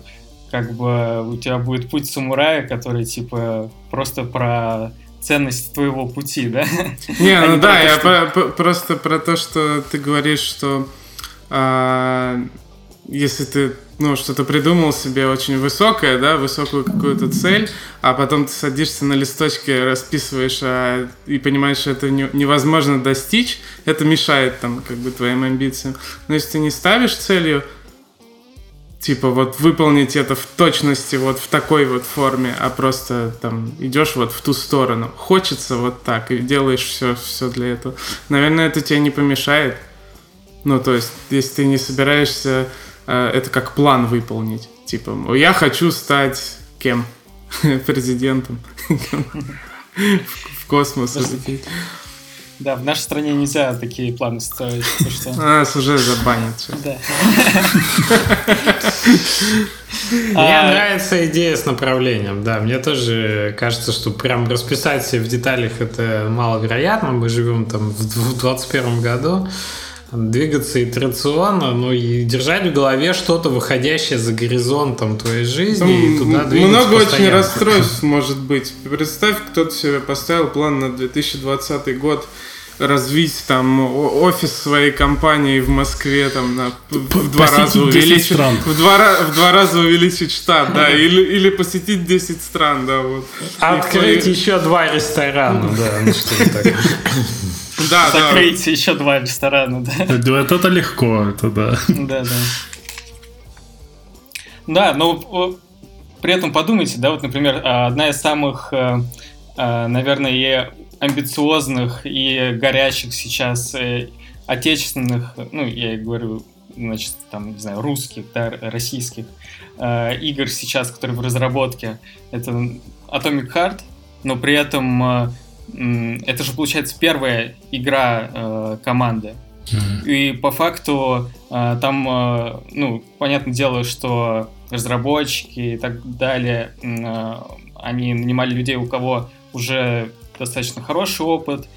как бы у тебя будет путь самурая, который типа просто про ценность твоего пути, да? <laughs> Не, А ну не да, про то, я просто про то, что ты говоришь, что а, если ты ну, что-то придумал себе очень высокое, да, высокую какую-то цель, а потом ты садишься на листочке, расписываешь а, и понимаешь, что это не- невозможно достичь, это мешает там как бы твоим амбициям. Но если ты не ставишь целью, типа вот выполнить это в точности вот в такой вот форме, а просто там идешь вот в ту сторону. Хочется вот так и делаешь все, все для этого. Наверное, это тебе не помешает. Ну, то есть, если ты не собираешься э, это как план выполнить. Типа, я хочу стать кем? <laughs> Президентом. <laughs> В космос улететь. Да, в нашей стране нельзя такие планы строить, что... <laughs> Нас уже забанят. Да. <laughs> Мне А, нравится идея с направлением, да. Мне тоже кажется, что прям расписать себе в деталях это маловероятно. Мы живем там в дв- в 21 году. Двигаться итерационно, ну и держать в голове что-то выходящее за горизонтом твоей жизни и туда Там двигаться много очень постоянно. расстройств <laughs> может быть. Представь, кто-то себе поставил план на 2020 год развить там офис своей компании в Москве там на в два раза 10 увеличить стран. в два, в два раза увеличить штат, да, или, или посетить 10 стран, да, вот. Открыть И- еще два ресторана, да, ну что такое. да, да. Закрыть еще два ресторана, да. Это, это легко, это да. Да, да. Да, но при этом подумайте, да, вот, например, а, одна из самых, э, а, наверное, амбициозных и горячих сейчас э, отечественных, ну, я и говорю, значит, там, не знаю, русских, да, российских э, игр сейчас, которые в разработке, это Atomic Heart, но при этом э, м, это же, получается, первая игра э, команды. И по факту э, там, э, ну, понятное дело, что разработчики и так далее, э, они нанимали людей, у кого уже достаточно хороший опыт,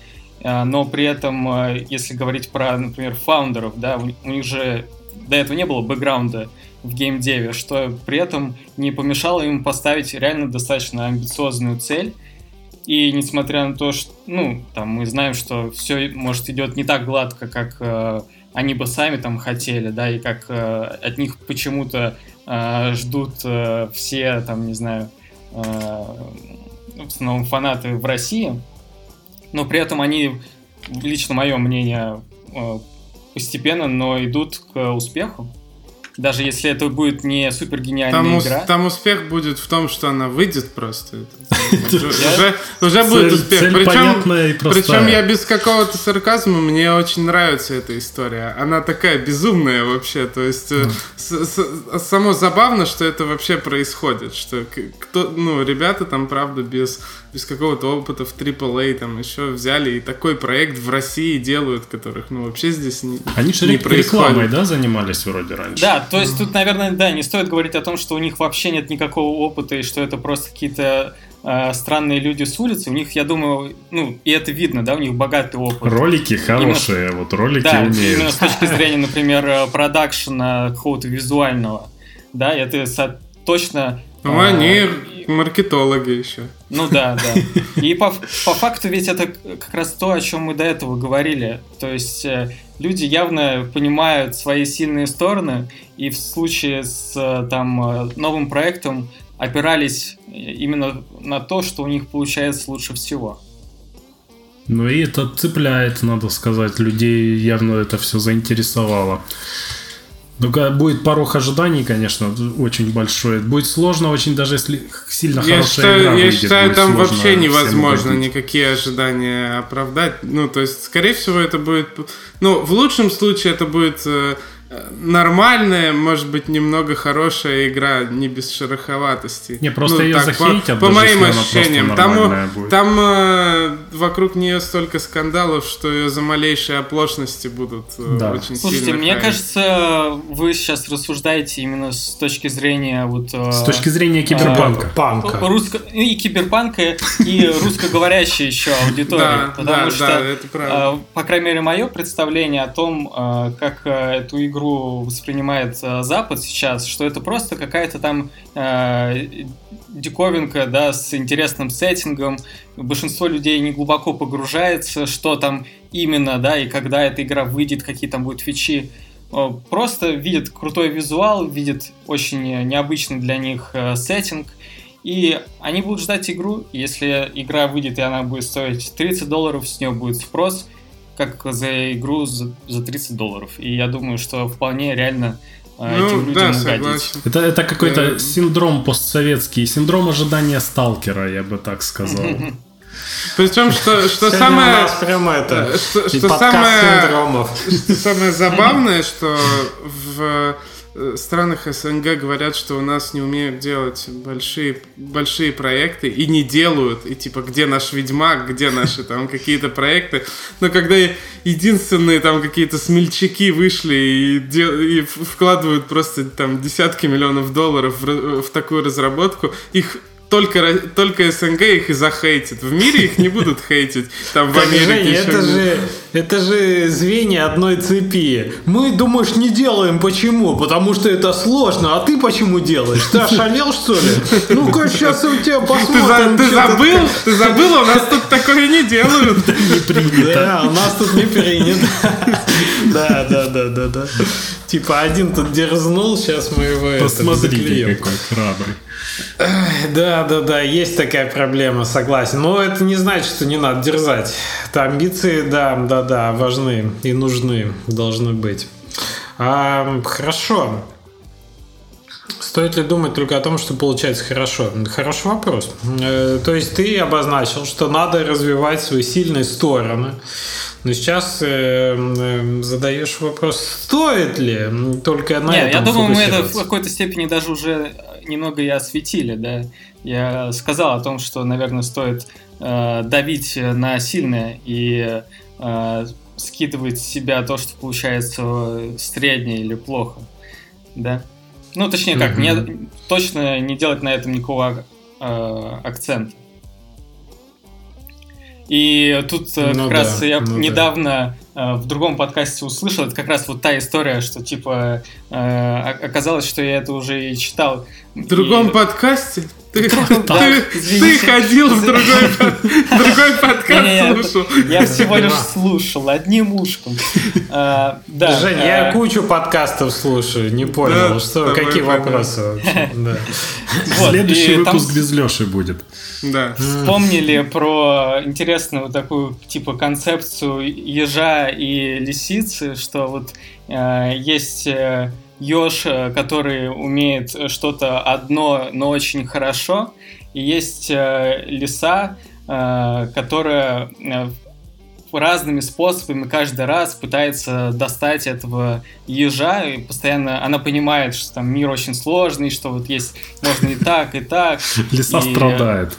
э, но при этом, э, если говорить про, например, фаундеров, да, у, них же до этого не было бэкграунда в геймдеве, что при этом не помешало им поставить реально достаточно амбициозную цель, и несмотря на то, что, ну, там, мы знаем, что все, может, идет не так гладко, как э, они бы сами там хотели, да, и как э, от них почему-то э, ждут э, все, там, не знаю, э, основном фанаты в России, но при этом они, лично мое мнение, э, постепенно, но идут к успеху. Даже если это будет не супер гениальная Там, ус- игра. там успех будет в том, что она выйдет просто. <laughs> Уже, будет успех. Причем, я без какого-то сарказма, мне очень нравится эта история. Она такая безумная вообще. То есть э, само забавно, что это вообще происходит. Что кто, ну, ребята там, правда, без, без какого-то опыта в AAA там еще взяли и такой проект в России делают, которых, ну, вообще здесь не, Они же не рекламой, происходит. да, занимались вроде раньше? Да, то есть тут, наверное, да, не стоит говорить о том, что у них вообще нет никакого опыта и что это просто какие-то э, странные люди с улицы. У них, я думаю, ну, и это видно, да, у них богатый опыт. Ролики хорошие, вот ролики Да, умеют. именно с <laughs> точки зрения, например, э, продакшена какого-то визуального. Да, это точно... Ну, э, они маркетологи еще. Ну да, да. И по, по факту ведь это как раз то, о чем мы до этого говорили. То есть э, люди явно понимают свои сильные стороны, и в случае с э, там э, новым проектом опирались именно на то, что у них получается лучше всего. Ну и это цепляет, надо сказать. Людей явно это все заинтересовало. Только будет порог ожиданий, конечно, очень большой. Будет сложно очень, даже если сильно я хорошая считаю, игра Я выйдет, считаю, там вообще невозможно угодить. никакие ожидания оправдать. Ну, то есть, скорее всего, это будет... Ну, в лучшем случае это будет э, нормальная, может быть, немного хорошая игра, не без шероховатостей. Не, просто Ну, её так, захейтят, По, по даже моим ощущениям. Там, э, будет. там э, вокруг нее столько скандалов, что ее за малейшие оплошности будут э, Да. очень Слушайте, сильно мне хаять. кажется, вы сейчас рассуждаете именно с точки зрения вот... э, С точки зрения киберпанка. Панка. русско... и киберпанка, и русскоговорящей еще аудитории. Да, потому да, что, да, это правда. э, по крайней мере, мое представление о том, э, как э, эту игру воспринимает э, Запад сейчас, что это просто какая-то там э, диковинка, да, с интересным сеттингом. Большинство людей не глубоко погружается, что там именно, да, и когда эта игра выйдет, какие там будут фичи. Э, Просто видят крутой визуал, видят очень необычный для них э, сеттинг, и они будут ждать игру. Если игра выйдет и она будет стоить 30 долларов, с нее будет спрос, как за игру за, за 30 долларов. И я думаю, что вполне реально э, Ну, этим да, людям угодить. согласен. Это, это какой-то Э, синдром постсоветский, синдром ожидания сталкера, я бы так сказал. <laughs> Причем, что, что самое... у нас прям это, э, что- что самое- синдромов. <laughs> Что самое забавное, что в странах СНГ говорят, что у нас не умеют делать большие, большие проекты и не делают. И типа, где наш Ведьмак, где наши там какие-то проекты. Но когда единственные там какие-то смельчаки вышли и, дел- и вкладывают просто там десятки миллионов долларов в, ра- в такую разработку, их только, только СНГ их и захейтит. В мире их не будут хейтить. Там в Америке это не- же, это же звенья одной цепи. Мы, думаешь, не делаем. Почему? Потому что это сложно. А ты почему делаешь? Ты ошалел, что ли? Ну-ка, сейчас у тебя посмотрим. ты забыл? Ты забыл? У нас тут такое не делают. Да, у нас тут не принято. <laughs> Да, да, да, да, да. Типа один тут дерзнул, сейчас мы его это, заклеим. какой храбрый. Да, да, да, есть такая проблема, согласен. Но это не значит, что не надо дерзать. Это амбиции, да, да, да, важны и нужны, должны быть. А, хорошо. Стоит ли думать только о том, что получается хорошо? Хороший вопрос. Э, То есть ты обозначил, что надо развивать свои сильные стороны. Но сейчас э, задаешь вопрос, стоит ли только на Не, этом я думаю, мы это в какой-то степени даже уже немного и осветили, да. Я сказал о том, что, наверное, стоит э, давить на сильное и э, скидывать с себя то, что получается среднее или плохо, да. Ну, точнее как, Мгм. не, точно не делать на этом никакого э, акцента. И тут э, Ну как да, раз я ну да. недавно э, в другом подкасте услышал, это как раз вот та история, что типа э, оказалось, что я это уже и читал. В другом И- подкасте? Ты, Да, ты, ты ходил в другой, другой <laughs> подкаст слушал. Я всего лишь слушал одним ушком. <laughs> А, Да. Жень, а, я кучу подкастов слушаю, не понял, Да, что, какие вопросы Следующий <laughs> выпуск без Леши будет. Да. вспомнили про интересную вот такую типа концепцию ежа и лисицы, что вот э, есть э, еж, который умеет что-то одно, но очень хорошо, и есть э, лиса, э, которая э, разными способами каждый раз пытается достать этого ежа, и постоянно она понимает, что там мир очень сложный, что вот есть можно и так, и так. <laughs> Лиса И- страдает.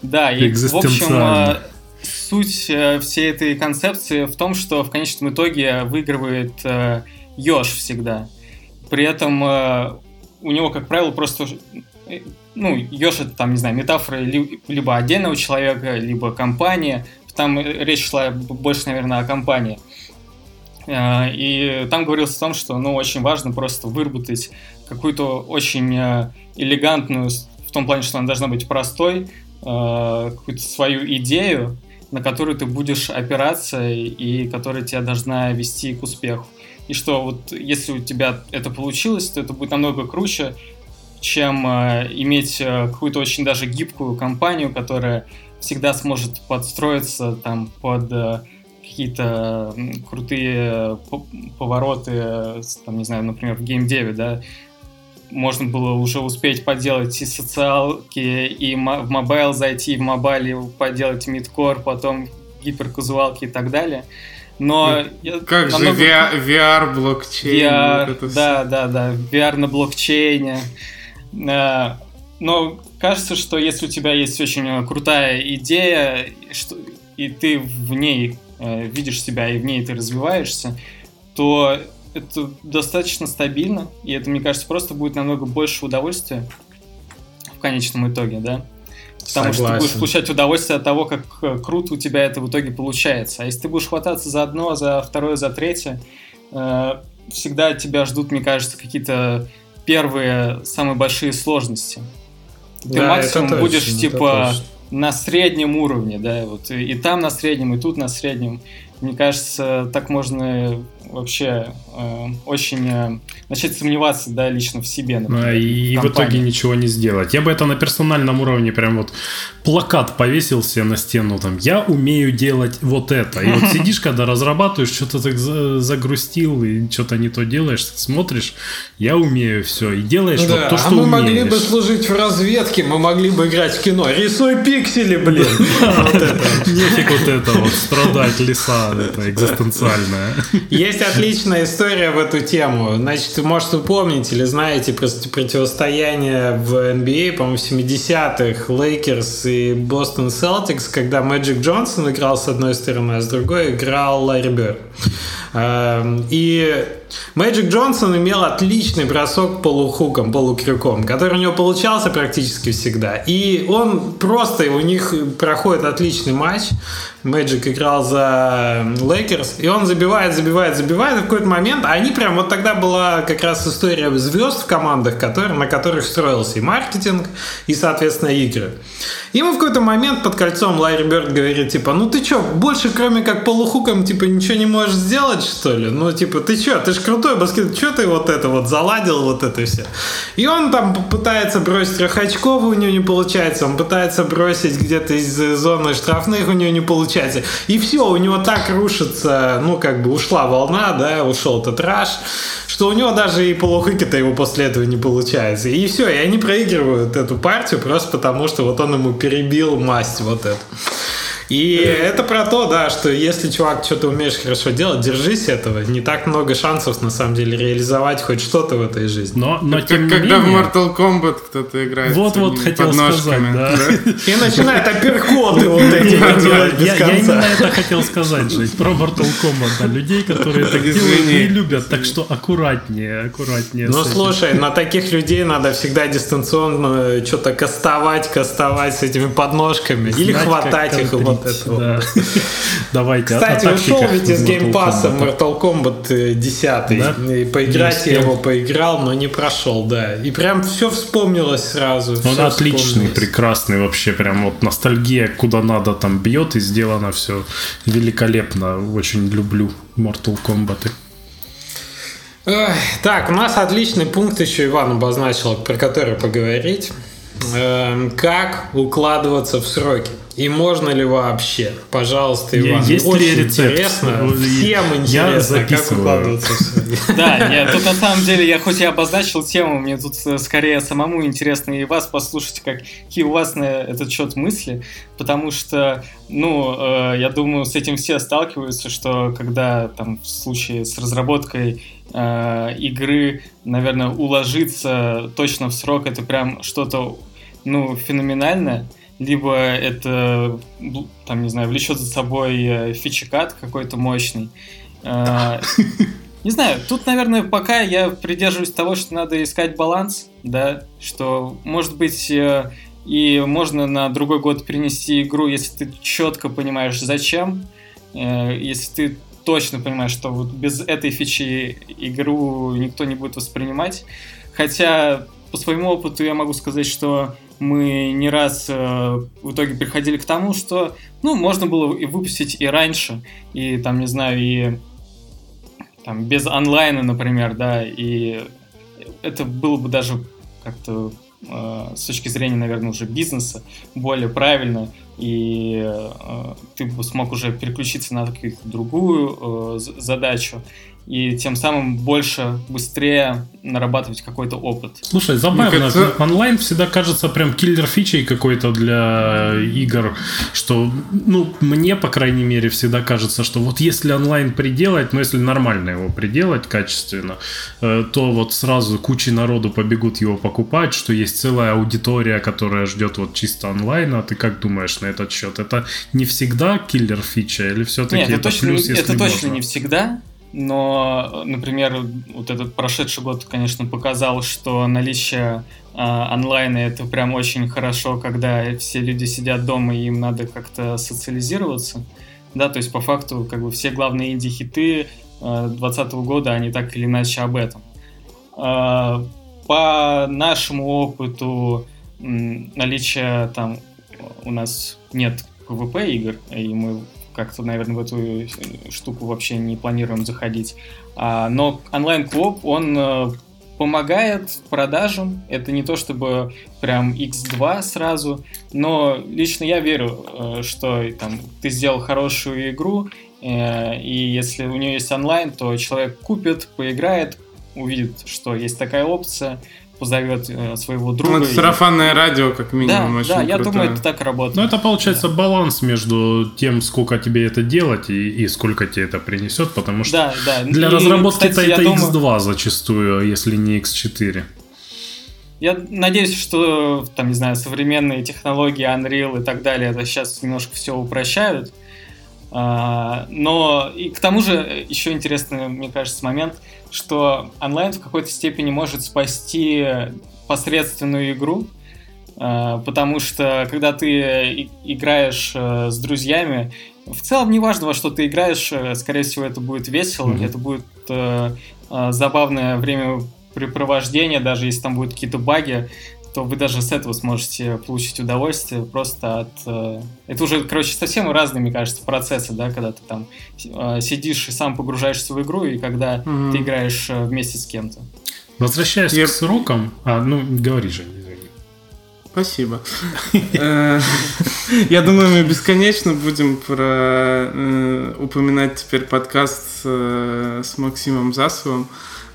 Да, и в общем суть всей этой концепции в том, что в конечном итоге выигрывает еж всегда. При этом э, у него, как правило, просто э, ну, еж это там, не знаю, метафора ли- либо отдельного человека, либо компания. Там э, речь шла больше, наверное, о компании. Э, И там говорилось о том, что ну, очень важно просто выработать какую-то очень элегантную, в том плане, что она должна быть простой, какую-то свою идею, на которую ты будешь опираться и которая тебя должна вести к успеху. И что вот если у тебя это получилось, то это будет намного круче, чем э, иметь э, какую-то очень даже гибкую компанию, которая всегда сможет подстроиться там под э, какие-то крутые повороты, там, не знаю, например, в Game 9, да, можно было уже успеть поделать и социалки, и в mobile зайти, в mobile е поделать midcore, потом гиперказуалки и так далее. Но ну, как намного... же VR, VR блокчейн? VR, вот да, да, да, VR на блокчейне. Э, но кажется, что если у тебя есть очень крутая идея, что, и ты в ней э, видишь себя и в ней ты развиваешься, то это достаточно стабильно, и это, мне кажется, просто будет намного больше удовольствия в конечном итоге, да. Потому Согласен. что ты будешь получать удовольствие от того, как э, круто у тебя это в итоге получается. А если ты будешь хвататься за одно, за второе, за третье, э, всегда тебя ждут, мне кажется, какие-то первые самые большие сложности. Ты да, максимум будешь точно, типа на среднем уровне, да, вот и там на среднем, и тут на среднем. Мне кажется, так можно вообще э, очень э, начать сомневаться, да, лично в себе. Например, и в, в итоге ничего не сделать. Я бы это на персональном уровне прям вот плакат повесил себе на стену, там, я умею делать вот это. И вот <laughs> сидишь, когда разрабатываешь, что-то так загрустил и что-то не то делаешь, смотришь, я умею все, и делаешь ну, вот да. то, что а мы умеешь. могли бы служить в разведке, мы могли бы играть в кино. Рисуй пиксели, блин. <laughs> Нефиг вот это вот, страдальца, это экзистенциальное. Есть отличная история в эту тему. Значит, может, вы помните или знаете просто противостояние в NBA, а, по-моему, в 70-х, Лейкерс и Бостон Селтикс, когда Мэджик Джонсон играл с одной стороны, а с другой играл Ларри Бёрд. Эм, и Мэджик Джонсон имел отличный бросок полухуком, полукрюком, который у него получался практически всегда. И он просто, у них проходит отличный матч. Мэджик играл за Лейкерс, и он забивает, забивает, забивает, и в какой-то момент, а они прям, вот тогда была как раз история звезд в командах, которые, на которых строился и маркетинг, и, соответственно, игры. Ему в какой-то момент под кольцом Ларри Бёрд говорит, типа, ну ты чё, больше кроме как полухуком, типа, ничего не можешь сделать, что ли? Ну, типа, ты чё, ты ж крутой баскет, чё ты вот это вот заладил, вот это все? И он там пытается бросить трехочковый, у него не получается, он пытается бросить где-то из зоны штрафных, у него не получается. И все, у него так рушится, ну, как бы ушла волна, да, ушел этот раш, что у него даже и полухыки-то его после этого не получается. И все, и они проигрывают эту партию просто потому, что вот он ему перебил масть вот эту. И это про то, да, что если, чувак, что-то умеешь хорошо делать, держись этого. Не так много шансов, на самом деле, реализовать хоть что-то в этой жизни. Но, но тем не Когда менее... в Mortal Kombat кто-то играет Вот-вот хотел сказать, да. И начинает апперкоты вот эти делать без конца. Я именно это хотел сказать, Жень, про Mortal Kombat, да, людей, которые так делают не любят, так что аккуратнее, аккуратнее. Ну, слушай, на таких людей надо всегда дистанционно что-то кастовать, кастовать с этими подножками или хватать их и вот этого. Да. <laughs> Давайте. Кстати, ушел ведь из геймпасса Mortal Kombat 10. Да? И поиграть я его поиграл, но не прошел, да. И прям все вспомнилось сразу. Он отличный, прекрасный вообще. Прям вот ностальгия, куда надо там бьет и сделано все великолепно. Очень люблю Mortal Kombat. Так, у нас отличный пункт еще Иван обозначил, про который поговорить. Эм, как укладываться в сроки? И можно ли вообще? Пожалуйста, Иван. Есть Очень ли рецепт? интересно. Всем интересно, как укладываться в сроки. <laughs> Да, нет, тут на самом деле, я хоть и обозначил тему, мне тут э, скорее самому интересно и вас послушать, какие у вас на этот счет мысли, потому что, ну, э, я думаю, с этим все сталкиваются, что когда там в случае с разработкой э, игры, наверное, уложиться точно в срок, это прям что-то, ну, феноменальное либо это, там, не знаю, влечет за собой э, фичекат какой-то мощный. Э, <laughs> не знаю, тут, наверное, пока я придерживаюсь того, что надо искать баланс, да, что, может быть, э, и можно на другой год перенести игру, если ты четко понимаешь, зачем, если ты точно понимаешь, что вот без этой фичи игру никто не будет воспринимать. Хотя по своему опыту я могу сказать, что мы не раз э, в итоге приходили к тому, что, ну, можно было и выпустить и раньше, и там, не знаю, и там без онлайна, например, да, и это было бы даже как-то э, с точки зрения, наверное, уже бизнеса более правильно, и э, ты бы смог уже переключиться на какую-то другую э, задачу и тем самым больше, быстрее нарабатывать какой-то опыт. Слушай, забавно, кажется... онлайн всегда кажется прям киллер фичей какой-то для игр, что, ну, мне, по крайней мере, всегда кажется, что вот если онлайн приделать, ну, если нормально его приделать качественно, э, то вот сразу куча народу побегут его покупать, что есть целая аудитория, которая ждет вот чисто онлайна. Ты как думаешь на этот счет? Это не всегда киллер фича или все-таки Нет, это, это точно, плюс, если это можно? точно не всегда, но, например, вот этот прошедший год, конечно, показал, что наличие э, онлайна это прям очень хорошо, когда все люди сидят дома и им надо как-то социализироваться. Да, то есть по факту как бы все главные инди-хиты 2020 э, года, они так или иначе об этом. Э, по нашему опыту наличие там у нас нет PvP игр, и мы как-то, наверное, в эту э, штуку вообще не планируем заходить. А, но онлайн-клуб, он э, помогает продажам. Это не то чтобы прям X2 сразу, но лично я верю, э, что там, ты сделал хорошую игру, и если у нее есть онлайн, то человек купит, поиграет, увидит, что есть такая опция, позовет э, своего друга. Ну, это сарафанное радио, как минимум, да, очень Да, я крутое. думаю, это так работает. Ну, это получается да. баланс между тем, сколько тебе это делать и, и сколько тебе это принесет, потому что да, да. для и, разработки кстати, это X2 думаю... зачастую, если не X4. Я надеюсь, что, там, не знаю, современные технологии Unreal и так далее, это сейчас немножко все упрощают. А, но и к тому же еще интересный, мне кажется, момент, что онлайн в какой-то степени может спасти посредственную игру, а, потому что когда ты играешь э, с друзьями, в целом неважно, во что ты играешь, э, скорее всего, это будет весело, mm-hmm. это будет э, забавное времяпрепровождение, даже если там будут какие-то баги, то вы даже с этого сможете получить удовольствие просто от... Э, это уже, короче, совсем разные, мне кажется, процессы, да, когда ты там э, сидишь и сам погружаешься в игру, и когда mm-hmm. ты играешь э, вместе с кем-то. Возвращаясь Я... к срокам... А, ну, говори же, извини. Спасибо. Я думаю, мы бесконечно будем про упоминать теперь подкаст с Максимом Засовым.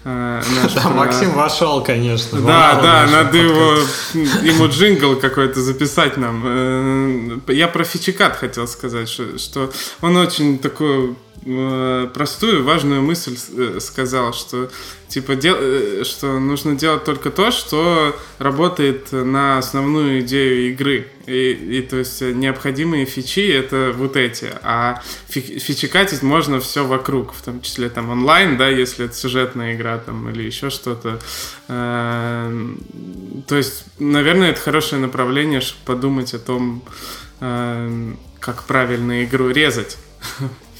Э, <laughs> да, Максим вошел, конечно. Да, да, надо его, ему джингл какой-то записать нам. Э, я про фичикат хотел сказать, что, что он очень такой простую важную мысль э, сказал, что типа дел, э, что нужно делать только то, что работает на основную идею игры. И, и то есть необходимые фичи это вот эти, а фи, фичекатить можно все вокруг, в том числе там онлайн, да, если это сюжетная игра там или еще что-то. То есть, наверное, это хорошее направление, чтобы подумать о том, как правильно игру резать. <laughs>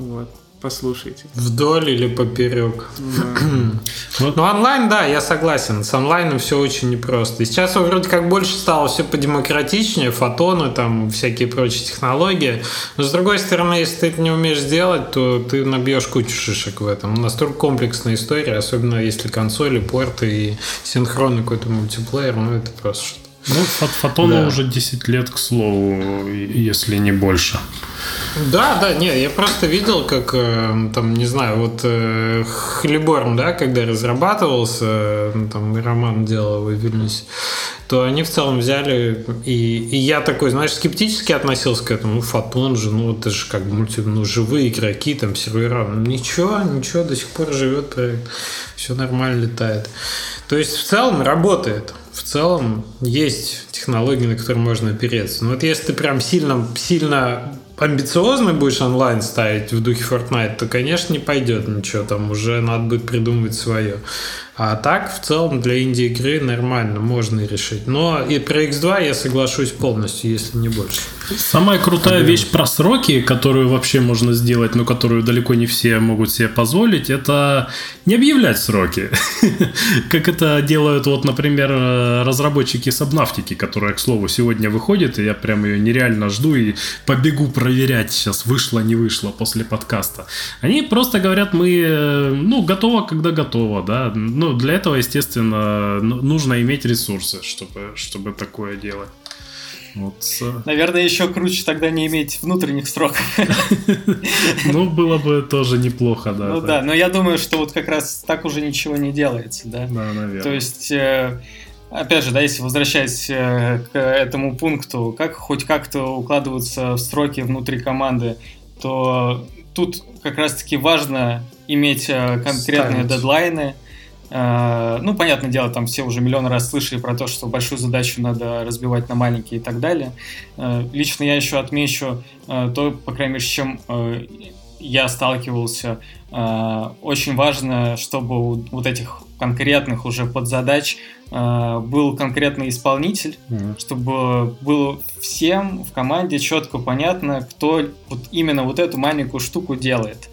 Вот. Послушайте. Вдоль или поперек. Да. ну, онлайн, да, я согласен. С онлайном все очень непросто. И сейчас вроде как больше стало все подемократичнее, фотоны, там, всякие прочие технологии. Но, с другой стороны, если ты это не умеешь сделать, то ты набьешь кучу шишек в этом. Настолько комплексная история, особенно если консоли, порты и синхронный какой-то мультиплеер, ну, это просто. Ну, фотону да. уже 10 лет, к слову, если не больше. Да, да, нет, я просто видел, как э, там, не знаю, вот э, Хлеборн, да, когда разрабатывался, э, там Роман делал в Вильнюсе, то они в целом взяли, и, и я такой, знаешь, скептически относился к этому, ну, Фотон же, ну, это же как бы мульти, ну, живые игроки, там, сервера, ну, ничего, ничего, до сих пор живет проект, все нормально летает. То есть, в целом работает, в целом есть технологии, на которые можно опереться. Но вот если ты прям сильно, сильно амбициозный будешь онлайн ставить в духе Fortnite, то, конечно, не пойдет ничего, там уже надо будет придумывать свое. А так, в целом, для инди-игры нормально, можно решить. Но и про X2 я соглашусь полностью, если не больше. Самая крутая вещь про сроки, которую вообще можно сделать, но которую далеко не все могут себе позволить, это не объявлять сроки. <laughs> Как это делают, вот, например, разработчики Сабнафтики, которая, к слову, сегодня выходит, и я прям ее нереально жду и побегу проверять сейчас, вышло, не вышло после подкаста. Они просто говорят, мы, ну, готово, когда готово, да. Ну, ну, для этого, естественно, ну, нужно иметь ресурсы, чтобы, чтобы такое делать. Вот. Наверное, еще круче тогда не иметь внутренних сроков. <laughs> Ну, было бы тоже неплохо, да. Ну да, но я думаю, что вот как раз так уже ничего не делается, да. Да, наверное. То есть э, опять же, да, если возвращаясь э, к этому пункту, как хоть как-то укладываются в сроки внутри команды, то тут как раз-таки важно иметь э, конкретные Ставить. дедлайны. Э, ну, понятное дело, там все уже миллион раз слышали про то, что большую задачу надо разбивать на маленькие и так далее. Лично я еще отмечу то, по крайней мере, с чем я сталкивался. Очень важно, чтобы у вот этих конкретных уже подзадач э, был конкретный исполнитель, mm-hmm. чтобы было всем в команде четко понятно, кто вот именно вот эту маленькую штуку делает.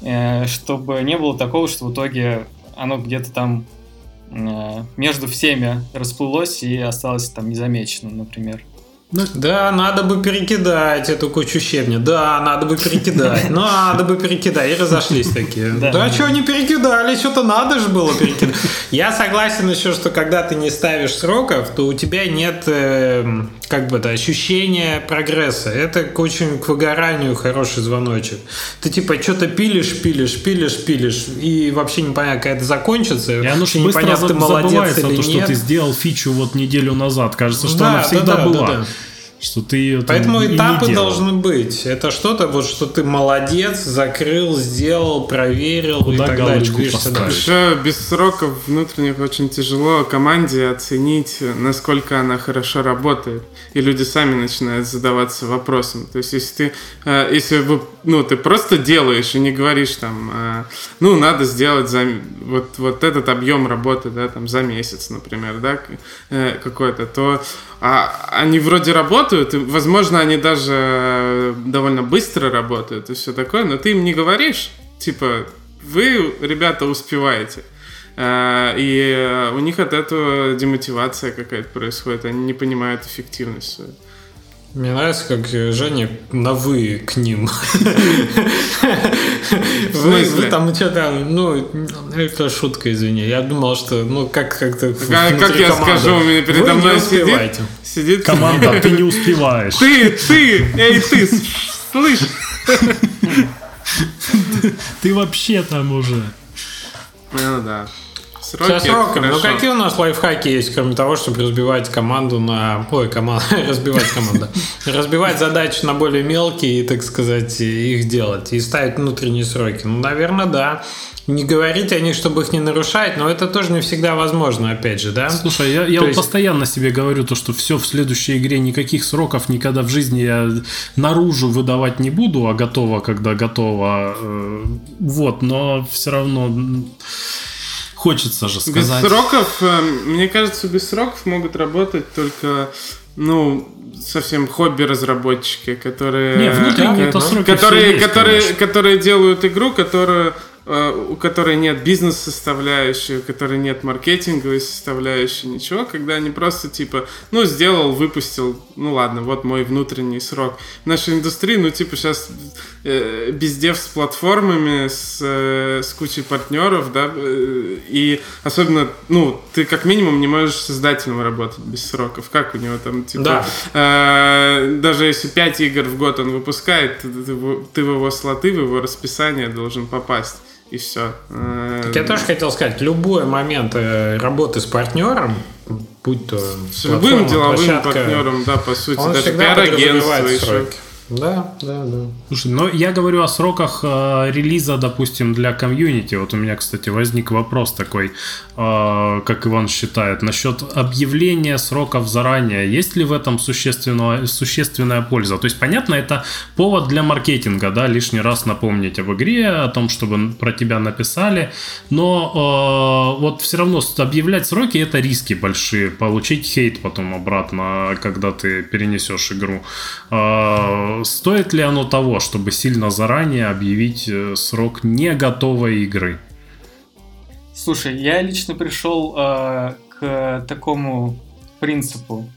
Э, чтобы не было такого, что в итоге оно где-то там э, между всеми расплылось и осталось там незамеченным, например. Ну, да, надо бы перекидать эту кучу щебня. Да, надо бы перекидать. Ну, <laughs> надо бы перекидать. И разошлись такие. Да, да что не перекидали? Что-то надо же было перекидать. Я согласен еще, что когда ты не ставишь сроков, то у тебя нет э, как бы да, ощущения прогресса. Это очень к выгоранию хороший звоночек. Ты типа что-то пилишь, пилишь, пилишь, пилишь, и вообще непонятно, когда это закончится. И оно быстро ты молодец или то, нет. что ты сделал фичу вот неделю назад. Кажется, что да, она всегда да, была. Да, да что ты ее Поэтому там этапы не должны быть. Это что-то, вот что ты молодец, закрыл, сделал, проверил Куда и так далее. Еще без сроков внутренних очень тяжело команде оценить, насколько она хорошо работает. И люди сами начинают задаваться вопросом. То есть, если ты, э, если вы, ну, ты просто делаешь и не говоришь там, э, ну, надо сделать за вот, вот этот объем работы, да, там, за месяц, например, да, э, какой-то, то а они вроде работают, и, возможно, они даже довольно быстро работают и все такое, но ты им не говоришь, типа, вы, ребята, успеваете. А, и у них от этого демотивация какая-то происходит, они не понимают эффективность свою. Мне нравится, как Женя на «вы» к ним. <laughs> Вы, вы там что-то, ну, это шутка, извини. Я думал, что, ну, как как-то Как, как я скажу, у меня передо мной сидит, сидит... Команда, ты не <laughs> успеваешь. Ты, ты, эй, ты, слышь. Ты вообще там уже. Ну да. Сроки, Со сроками. Ну какие у нас лайфхаки есть, кроме того, чтобы разбивать команду на... Ой, команда. <laughs> разбивать команду. Разбивать задачи на более мелкие и, так сказать, их делать. И ставить внутренние сроки. Ну, наверное, да не говорить о них, чтобы их не нарушать, но это тоже не всегда возможно, опять же, да? Слушай, я, я есть... постоянно себе говорю то, что все в следующей игре, никаких сроков никогда в жизни я наружу выдавать не буду, а готово, когда готово. Э, вот, но все равно Хочется же сказать. Без сроков, э, мне кажется, без сроков могут работать только, ну, совсем хобби-разработчики, которые... Не, внутренние это сроки которые, есть, которые, которые делают игру, которую Э, у которой нет бизнес-составляющей, у которой нет маркетинговой составляющей, ничего, когда они просто типа, ну, сделал, выпустил, ну ладно, вот мой внутренний срок. В нашей индустрии, ну, типа, сейчас э, бездев с платформами, с, э, с кучей партнеров, да, э, и особенно, ну, ты как минимум не можешь создателем работать без сроков. Как у него там, типа, да. э, даже если 5 игр в год он выпускает, ты, ты, ты в его слоты, в его расписание должен попасть и все. Так я тоже хотел сказать, любой момент э, работы с партнером, будь то с любым деловым площадка, партнером, да, по сути, даже пиар-агентство еще. Да, да, да. Слушай, но я говорю о сроках э, релиза, допустим, для комьюнити. Вот у меня, кстати, возник вопрос такой, э, как Иван считает, насчет объявления сроков заранее. Есть ли в этом существенная, существенная польза? То есть, понятно, это повод для маркетинга, да, лишний раз напомнить об игре, о том, чтобы про тебя написали. Но э, вот все равно объявлять сроки это риски большие. Получить хейт потом обратно, когда ты перенесешь игру. Э, стоит ли оно того, чтобы сильно заранее объявить э, срок не готовой игры? Слушай, я лично пришел э, к такому принципу,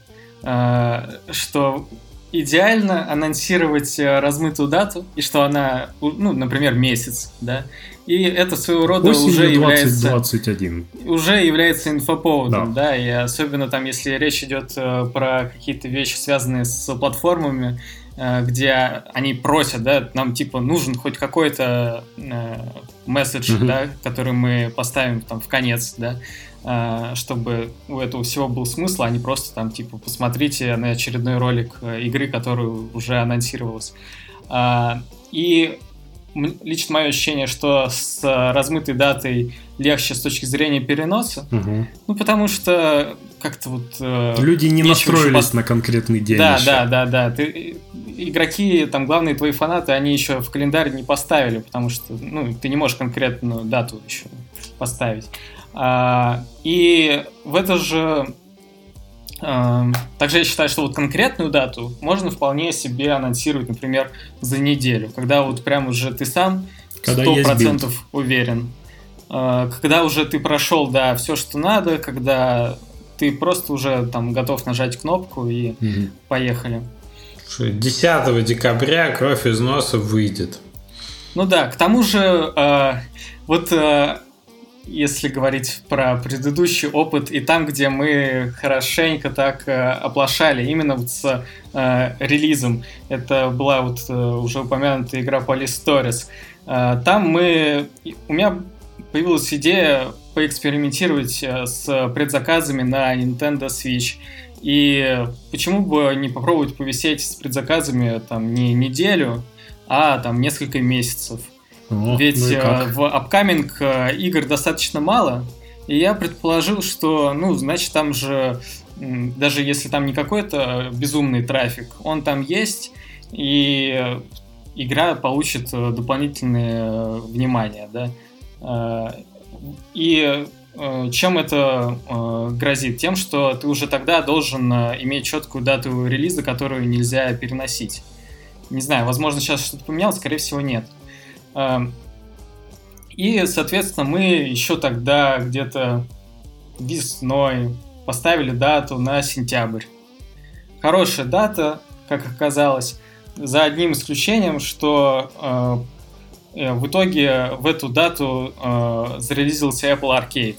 э, что идеально анонсировать э, размытую дату, и что она, ну, например, месяц, да, и это своего рода Осенью уже является... 2021. Уже является инфоповодом, да. да, и особенно там, если речь идет э, про какие-то вещи, связанные с платформами, где они просят, да, нам типа нужен хоть какой-то э, месседж, mm-hmm. да, который мы поставим там в конец, да, э, чтобы у этого всего был смысл, а не просто там типа посмотрите на очередной ролик э, игры, которую уже анонсировалась. Э, и лично мое ощущение, что с э, размытой датой легче с точки зрения переноса. Угу. Ну, потому что как-то вот... Э, Люди не настроились пос... на конкретный день Да, еще. да, да, да. Ты, игроки, там, главные твои фанаты, они еще в календарь не поставили, потому что, ну, ты не можешь конкретную дату еще поставить. А, и в это же Эм, также я считаю, что вот конкретную дату можно вполне себе анонсировать, например, за неделю, когда вот прям уже ты сам сто процентов уверен. Э, когда уже ты прошел, да, все, что надо, когда ты просто уже там готов нажать кнопку и угу. поехали. 10 декабря кровь из носа выйдет. Ну да, к тому же, э, вот э, если говорить про предыдущий опыт, и там, где мы хорошенько так э, оплошали, именно вот с э, релизом, это была вот э, уже упомянутая игра Police Stories, э, там мы, у меня появилась идея поэкспериментировать э, с предзаказами на Nintendo Switch. И почему бы не попробовать повисеть с предзаказами там не неделю, а там несколько месяцев. О, Ведь ну э, в upcoming э, игр достаточно мало, и я предположил, что, ну, значит, там же, даже если там не какой-то безумный трафик, он там есть, и игра получит э, дополнительное внимание, да. И чем это грозит? Тем, что ты уже тогда должен иметь четкую дату релиза, которую нельзя переносить. Не знаю, возможно, сейчас что-то поменялось, скорее всего, нет. И, соответственно, мы еще тогда где-то весной поставили дату на сентябрь. Хорошая дата, как оказалось, за одним исключением, что э, э в итоге в эту дату э, зарелизился Apple Arcade.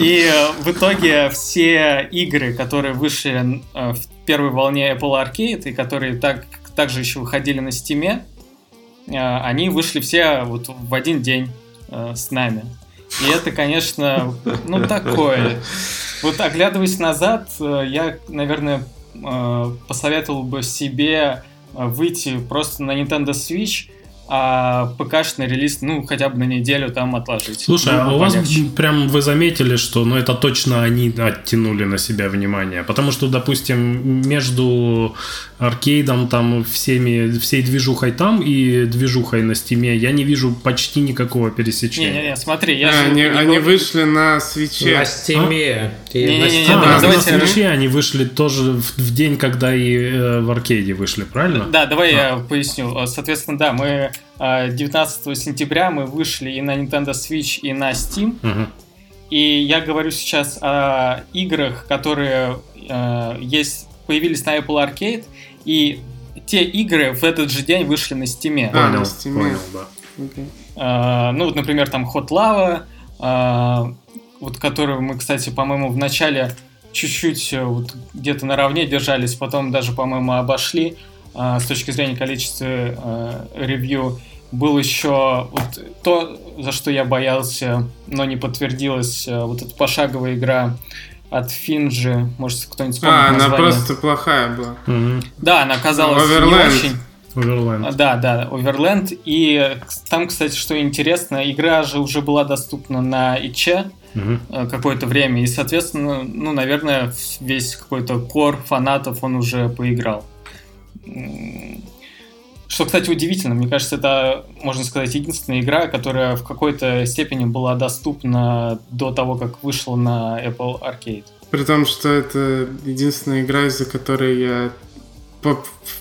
И э, в итоге все игры, которые вышли э, в первой волне Apple Arcade и которые так, также еще выходили на Steam, Э, они вышли все вот в один день э, с нами. И это, конечно, ну такое. Вот оглядываясь назад, э, я, наверное, посоветовал бы себе выйти просто на Nintendo Switch а ПКшный релиз, ну, хотя бы на неделю там отложить. Слушай, ну, а у полегче. вас прям вы заметили, что, ну, это точно они оттянули на себя внимание, потому что, допустим, между аркейдом, там, всеми, всей движухой там и движухой на Steam е я не вижу почти никакого пересечения. Не-не-не, смотри, я а, же... Они, они вышли на Switch е. На Steam е. А? Не-не-не, а, давайте... на Switch е они вышли тоже в, в день, когда и э, в аркейде вышли, правильно? Да, давай а. я поясню. Соответственно, да, мы 19 э, сентября мы вышли и на Nintendo Switch, и на Steam. Угу. И я говорю сейчас о играх, которые э, есть, появились на Apple Arcade, и те игры в этот же день вышли на Steam. А, на Steam. Понял, да. Okay. Э, ну, вот, например, там Hot Lava, э, вот которую мы, кстати, по-моему, в начале чуть-чуть э, вот, где-то наравне держались, потом даже, по-моему, обошли. А, с точки зрения количества э, ревью был еще вот то, за что я боялся, но не подтвердилось, э, вот эта пошаговая игра от Финджи, может кто-нибудь вспомнит А, название. она просто плохая была. Угу. Да, она оказалась Overland. не очень. Overland. Да, да, Overland. И там, кстати, что интересно, игра же уже была доступна на ИЧ угу. какое-то время, и, соответственно, ну, наверное, весь какой-то кор фанатов он уже поиграл. Что, кстати, удивительно. Мне кажется, это, можно сказать, единственная игра, которая в какой-то степени была доступна до того, как вышла на Apple Arcade. При том, что это единственная игра, из-за которой я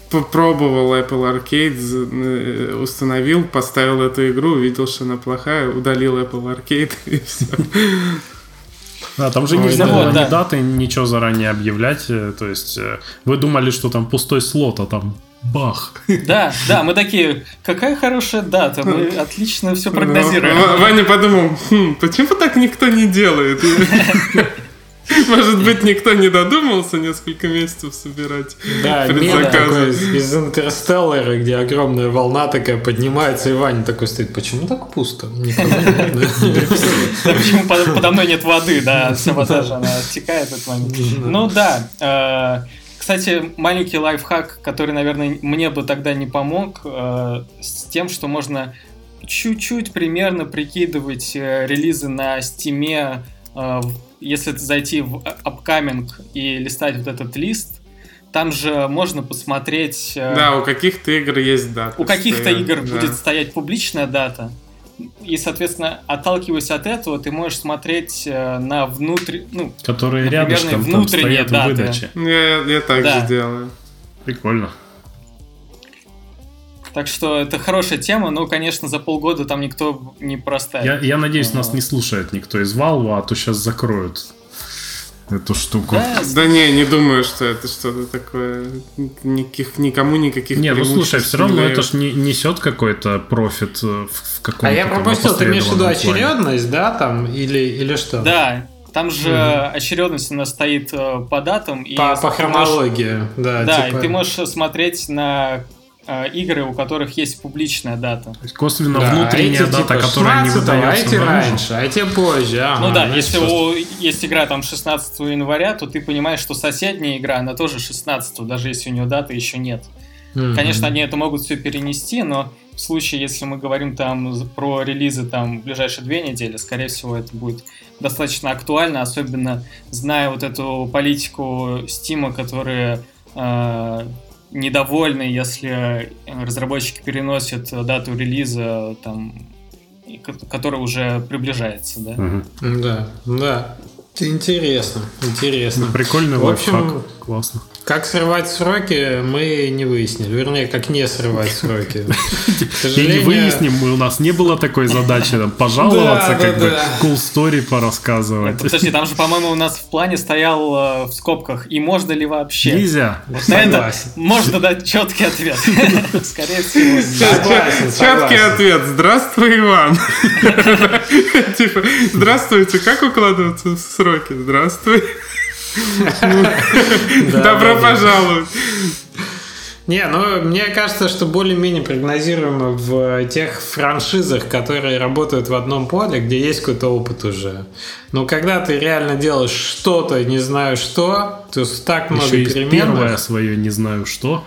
попробовал Apple Arcade, э, установил, поставил эту игру, увидел, что она плохая, удалил Apple Arcade <laughs> и все. Да, там же нельзя было ни даты, ничего заранее объявлять. Э, то есть э, вы думали, что там пустой слот, а там бах. Да, да, мы такие, какая хорошая дата, мы <laughs> отлично все прогнозируем. Ваня подумал, хм, почему так никто не делает? <laughs> Может быть, никто не додумался несколько месяцев собирать Да, такой из Интерстеллара, где огромная волна такая поднимается, и Ваня такой стоит, почему так пусто? <laughs> Почему подо мной нет воды, да, саботажа, она стекает в этот момент. Ну да, э, кстати, маленький лайфхак, который, наверное, мне бы тогда не помог, э, с тем, что можно чуть-чуть примерно прикидывать э, релизы на стиме если зайти в Upcoming и листать вот этот лист, там же можно посмотреть... Э, да, у каких-то игр есть дата. У каких-то игр да. будет стоять публичная дата. И, соответственно, отталкиваясь от этого, ты можешь смотреть э, на внутрь... Ну, Которые рядышком внутренние там стоят даты. выдачи. Я, я так да. же делаю. Прикольно. Так что это хорошая тема, но, конечно, за полгода там никто не проставит. Я, я надеюсь, нас не слушает никто из Valve, а то сейчас закроют эту штуку. Да, да не, не думаю, что это что-то такое. Никаких, никому никаких Не, ну слушай, все равно это ж не несет какой-то профит в, в каком-то А я пропустил, ты имеешь в виду очередность, да, там, или, или что? Да, там же mm очередность она стоит э, по датам. По, и по хронологии, можешь, да. Да, типа... и ты можешь смотреть на Э, игры, у которых есть публичная дата. То есть косвенно да, внутренняя эти, дата, типа, которая не выдается. А эти раньше, а эти позже. Ага, ну да, если у, есть игра там 16 января, то ты понимаешь, что соседняя игра, она тоже 16, даже если у нее даты еще нет. Mm-hmm. Конечно, они это могут все перенести, но в случае, если мы говорим там про релизы там в ближайшие две недели, скорее всего, это будет достаточно актуально, особенно зная вот эту политику Стима, которая э, недовольны, если разработчики переносят дату релиза, там, которая уже приближается, да? Угу. Да, да. Интересно, интересно. Ну, прикольный В общем, лайфхак. Классно. Как срывать сроки, мы не выяснили. Вернее, как не срывать сроки. <laughs> И не выясним, мы, у нас не было такой задачи там, <laughs> пожаловаться, как бы cool story порассказывать. Подожди, там же, <laughs> по-моему, у нас в плане стоял э, в скобках, и можно ли вообще? Нельзя. На это можно дать четкий ответ. Скорее всего. Четкий ответ. Здравствуй, Иван. Типа, здравствуйте, как укладываться в сроки? Здравствуй. Добро пожаловать. Не, ну мне кажется, что более-менее прогнозируемо в тех франшизах, которые работают в одном поле, где есть какой-то опыт уже. Но когда ты реально делаешь что-то, не знаю что, то есть так много Еще переменных. первое свое не знаю что.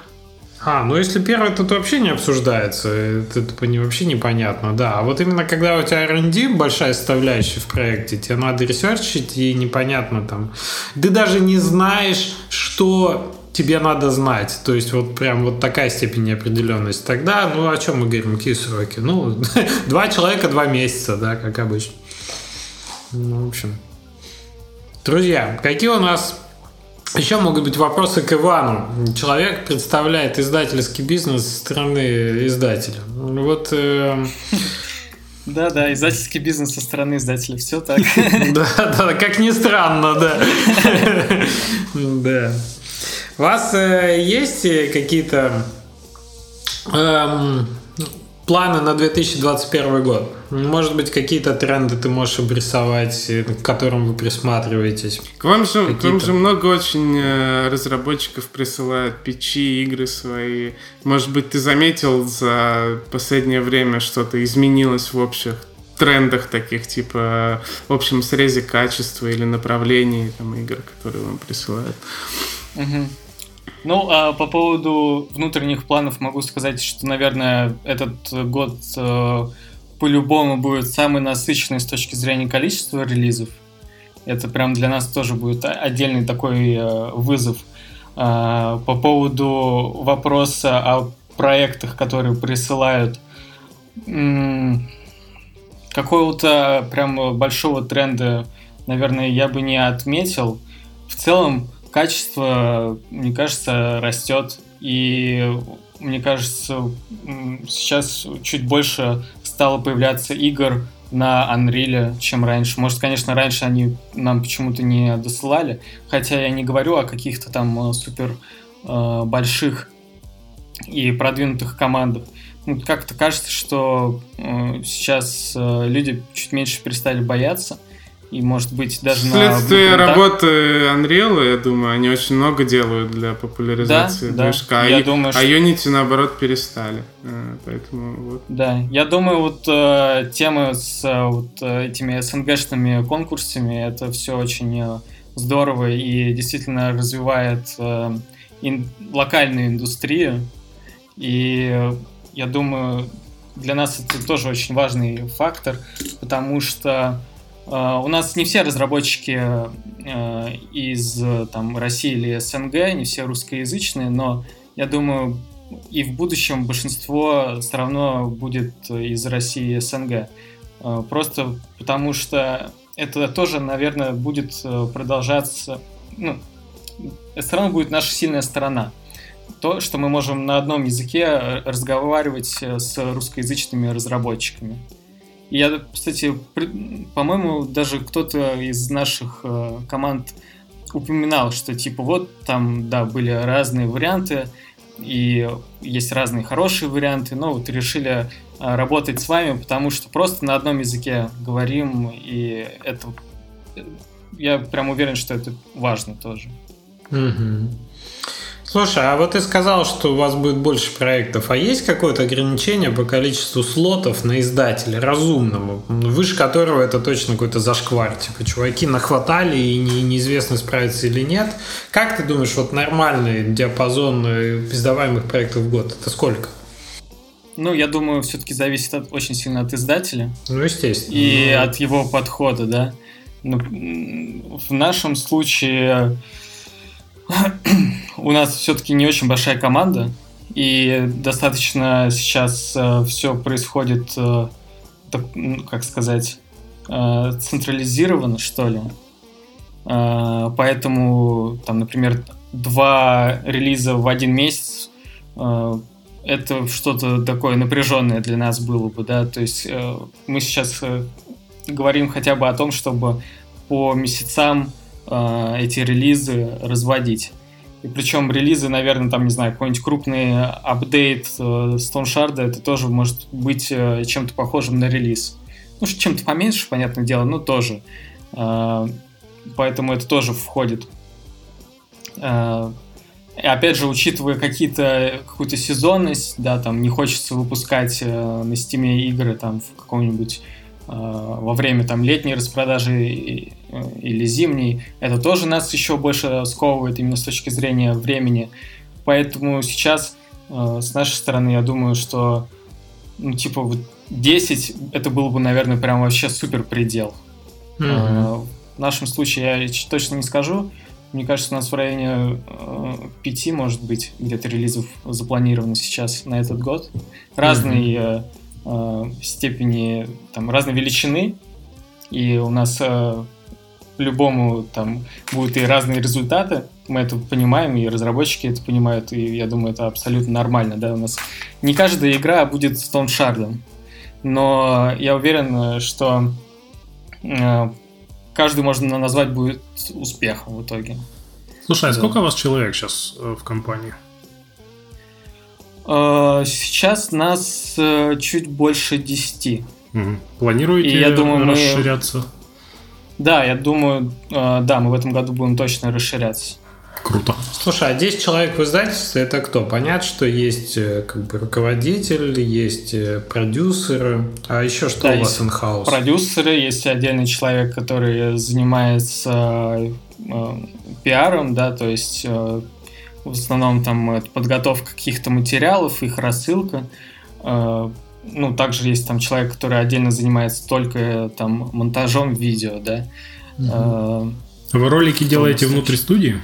А, ну если первое, то, вообще не обсуждается. Это, это вообще непонятно, да. А вот именно когда у тебя R&D большая составляющая в проекте, тебе надо ресерчить и непонятно там. Ты даже не знаешь, что тебе надо знать. То есть вот прям вот такая степень неопределенности. Тогда, ну о чем мы говорим, какие сроки? Ну, <laughs> два человека, два месяца, да, как обычно. Ну, в общем. Друзья, какие у нас еще могут быть вопросы к Ивану. Человек представляет издательский бизнес со стороны издателя. Вот... Э... Да, да, издательский бизнес со стороны издателя. Все так. <laughs> Да, да, как ни странно, да. Да. У вас э, есть какие-то эм, планы на 2021 год? Может быть, какие-то тренды ты можешь обрисовать, к которым вы присматриваетесь? К вам же, к вам же много очень э, разработчиков присылают печи, игры свои. Может быть, ты заметил за последнее время что-то изменилось в общих трендах таких, типа в общем срезе качества или направлений там, игр, которые вам присылают? Угу. Ну, а по поводу внутренних планов могу сказать, что, наверное, этот год э, по-любому будет самый насыщенный с точки зрения количества релизов. Это прям для нас тоже будет отдельный такой э, вызов. Э, по поводу вопроса о проектах, которые присылают, какого-то прям большого тренда, наверное, я бы не отметил. В целом, качество, мне кажется, растет. И мне кажется, сейчас чуть больше стало появляться игр на Unreal, чем раньше. Может, конечно, раньше они нам почему-то не досылали, хотя я не говорю о каких-то там супер э, больших и продвинутых командах. Ну, как-то кажется, что э, сейчас э, люди чуть меньше перестали бояться – и, может быть, даже Вследствие на... работы Unreal, я думаю, они очень много делают для популяризации да, движка. Да. Я а, думаю, а Unity, наоборот, перестали. Э, поэтому вот. Да, я думаю, вот э, темы с э, вот, этими СНГшными конкурсами, это все очень здорово и действительно развивает э, ин, локальную индустрию. И я думаю, для нас это тоже очень важный фактор, потому что у нас не все разработчики uh, из там, России или СНГ, не все русскоязычные, но я думаю, и в будущем большинство все равно будет из России и СНГ. Uh, просто потому что это тоже, наверное, будет продолжаться. Ну, это все равно будет наша сильная сторона. То, что мы можем на одном языке разговаривать с русскоязычными разработчиками. Я, кстати, по-моему, даже кто-то из наших э, команд упоминал, что типа вот там, да, были разные варианты, и есть разные хорошие варианты, но вот решили э, работать с вами, потому что просто на одном языке говорим, и это... Э, я прям уверен, что это важно тоже. Угу. Слушай, а вот ты сказал, что у вас будет больше проектов, а есть какое-то ограничение по количеству слотов на издателя разумного, выше которого это точно какой-то зашквар, типа чуваки нахватали и не, неизвестно справиться или нет. Как ты думаешь, вот нормальный диапазон э, издаваемых проектов в год, это сколько? Ну, я думаю, все-таки зависит от, очень сильно от издателя. Ну, естественно. И ну... от его подхода, да. Ну, в нашем случае у нас все-таки не очень большая команда, и достаточно сейчас э, все происходит, э, так, как сказать, э, централизировано, что ли. Э, поэтому, там, например, два релиза в один месяц э, это что-то такое напряженное для нас было бы, да, то есть э, мы сейчас э, говорим хотя бы о том, чтобы по месяцам э, эти релизы разводить. И причем релизы, наверное, там, не знаю, какой-нибудь крупный апдейт э, это тоже может быть э, чем-то похожим на релиз. Ну, чем-то поменьше, понятное дело, но тоже. Э, поэтому это тоже входит. И опять же, учитывая какие-то, какую-то сезонность, да, там не хочется выпускать на стиме игры там в каком-нибудь во время там летней распродажи или зимний, это тоже нас еще больше сковывает именно с точки зрения времени. Поэтому сейчас э, с нашей стороны, я думаю, что ну, типа вот 10 это было бы, наверное, прям вообще супер предел. Mm-hmm. В нашем случае я точно не скажу. Мне кажется, у нас в районе э, 5, может быть, где-то релизов запланировано сейчас на этот год. Разные mm-hmm. э, степени, там, разной величины. И у нас э, любому там будут и разные результаты. Мы это понимаем, и разработчики это понимают, и я думаю, это абсолютно нормально. Да? У нас не каждая игра будет Stone Shard, но я уверен, что э, каждый можно назвать будет успехом в итоге. Слушай, а сколько у вас человек сейчас э, в компании? Э, сейчас нас чуть больше 10. Угу. Планируете и я думаю, расширяться? Мы да, я думаю, э, да, мы в этом году будем точно расширяться. Круто. Слушай, а 10 человек в издательстве это кто? Понятно, что есть э, как бы руководитель, есть э, продюсеры, а еще что да, у вас in-house? Продюсеры, есть отдельный человек, который занимается э, пиаром, да, то есть э, в основном там подготовка каких-то материалов, их рассылка. Э, ну, также есть там человек, который отдельно занимается только там монтажом видео, да. Угу. Вы ролики делаете внутри студии?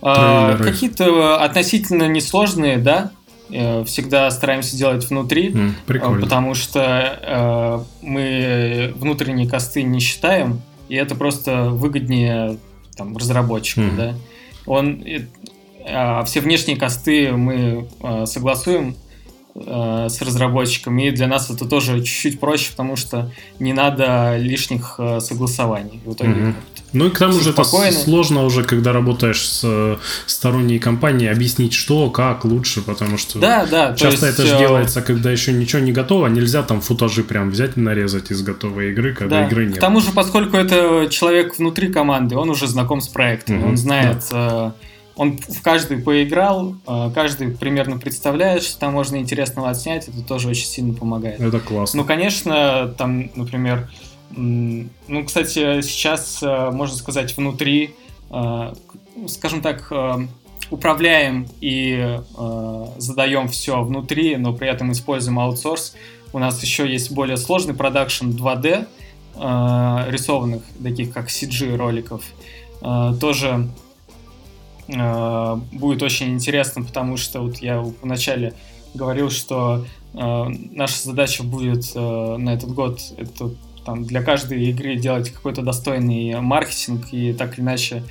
А, какие-то относительно несложные, да. Э, всегда стараемся делать внутри, mm, прикольно. потому что э, мы внутренние косты не считаем, и это просто выгоднее там, разработчику, mm. да. Он, э, а все внешние косты мы э, согласуем э, с разработчиками, и для нас это тоже чуть-чуть проще, потому что не надо лишних э, согласований. В итоге Мгм. Ну и к тому же это с- сложно уже, когда работаешь с э, сторонней компанией, объяснить, что, как лучше, потому что Да, да. то часто есть, это же делается, когда еще ничего не готово, нельзя там футажи прям взять и нарезать из готовой игры, когда Да. игры нет. К тому же, поскольку это человек внутри команды, он уже знаком с проектом, Мгм, он знает, э, он в каждый поиграл, э, каждый примерно представляет, что там можно интересного отснять, это тоже очень сильно помогает. Это классно. Ну, конечно, там, например, ну, кстати, сейчас, э, можно сказать, внутри, э, скажем так, управляем и задаем все внутри, но при этом используем аутсорс. У нас еще есть более сложный продакшн 2D, э, рисованных, таких как CG роликов. Тоже э, будет очень интересно, потому что вот я вначале говорил, что э, наша задача будет э, на этот год это там для каждой игры делать какой-то достойный маркетинг и так или иначе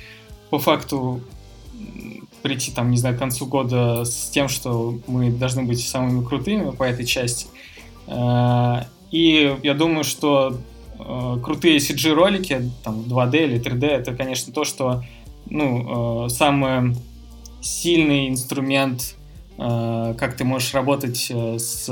по факту прийти там, не знаю, к концу года с тем, что мы должны быть самыми крутыми по этой части. Э, И я думаю, что э, крутые CG-ролики, там, 2D или 3D, это, конечно, то, что, ну, э, самый сильный инструмент, э, как ты можешь работать э, с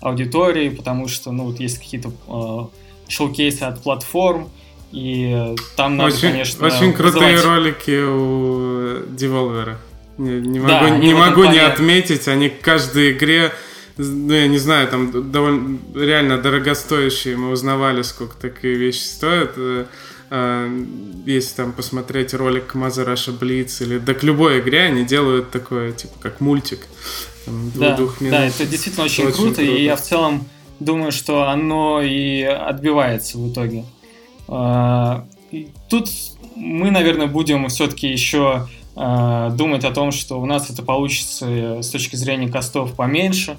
аудиторией, потому что, ну, вот есть какие-то э, шоу-кейсы от платформ, и там надо, очень, конечно, очень крутые вызывать- ролики у Devolver. Не, не Да, могу, они не могу не отметить, они к каждой игре, ну, я не знаю, там довольно реально дорогостоящие, мы узнавали, сколько такие вещи стоят. Э, Если там посмотреть ролик Mother Russia Blitz или да к любой игре они делают такое, типа как мультик. Там, Да, двух минут. да, это действительно очень, Очень круто, круто. и я в целом думаю, что оно и отбивается в итоге. А, Тут мы, наверное, будем все-таки еще а, думать о том, что у нас это получится с точки зрения костов поменьше,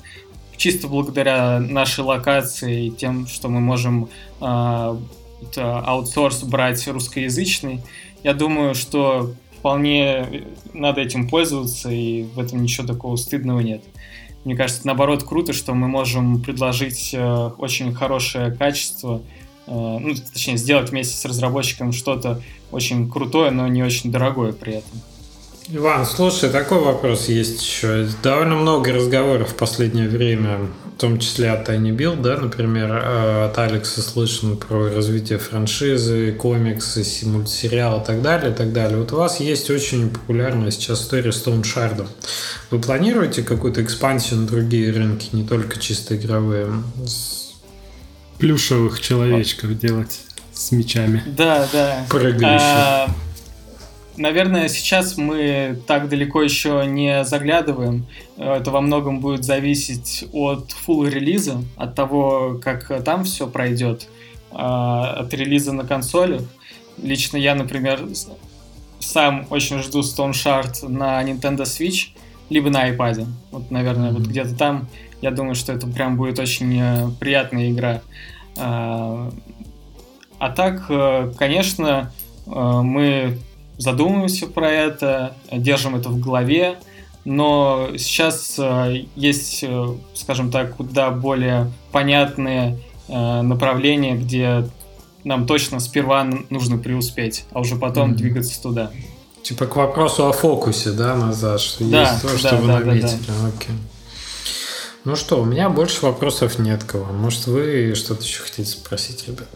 чисто благодаря нашей локации и тем, что мы можем а, это аутсорс брать русскоязычный. Я думаю, что вполне надо этим пользоваться, и в этом ничего такого стыдного нет. Мне кажется, наоборот, круто, что мы можем предложить э, очень хорошее качество, э, ну, точнее, сделать вместе с разработчиком что-то очень крутое, но не очень дорогое при этом. Иван, слушай, такой вопрос есть еще. Довольно много разговоров в последнее время, в том числе от Tiny Build, да, например, э, от Алекса слышно про развитие франшизы, комиксы, мультсериал и так далее, и так далее. Вот у вас есть очень популярная сейчас история с Stone Shard. Вы планируете какую-то экспансию на другие рынки, не только чисто игровые? С- Плюшевых человечков делать с мечами. Да, да. Прыгающих. Наверное, сейчас мы так далеко еще не заглядываем. Это во многом будет зависеть от full релиза, от того, как там все пройдет, а, от релиза на консолях. Лично я, например, сам очень жду Stone Shard на Nintendo Switch, либо на iPad. Вот, наверное, вот где-то там, я думаю, что это прям будет очень э, приятная игра. А, а так, э, конечно, э, мы задумываемся про это, держим это в голове, но сейчас э, есть, э, скажем так, куда более понятные э, направления, где нам точно сперва нужно преуспеть, а уже потом Мгм. двигаться туда. Типа к вопросу о фокусе, да, назад, что Да, есть то, да, что вы да, да, наметили. Окей. Ну что, у меня больше вопросов нет к вам. Может, вы что-то еще хотите спросить, ребят?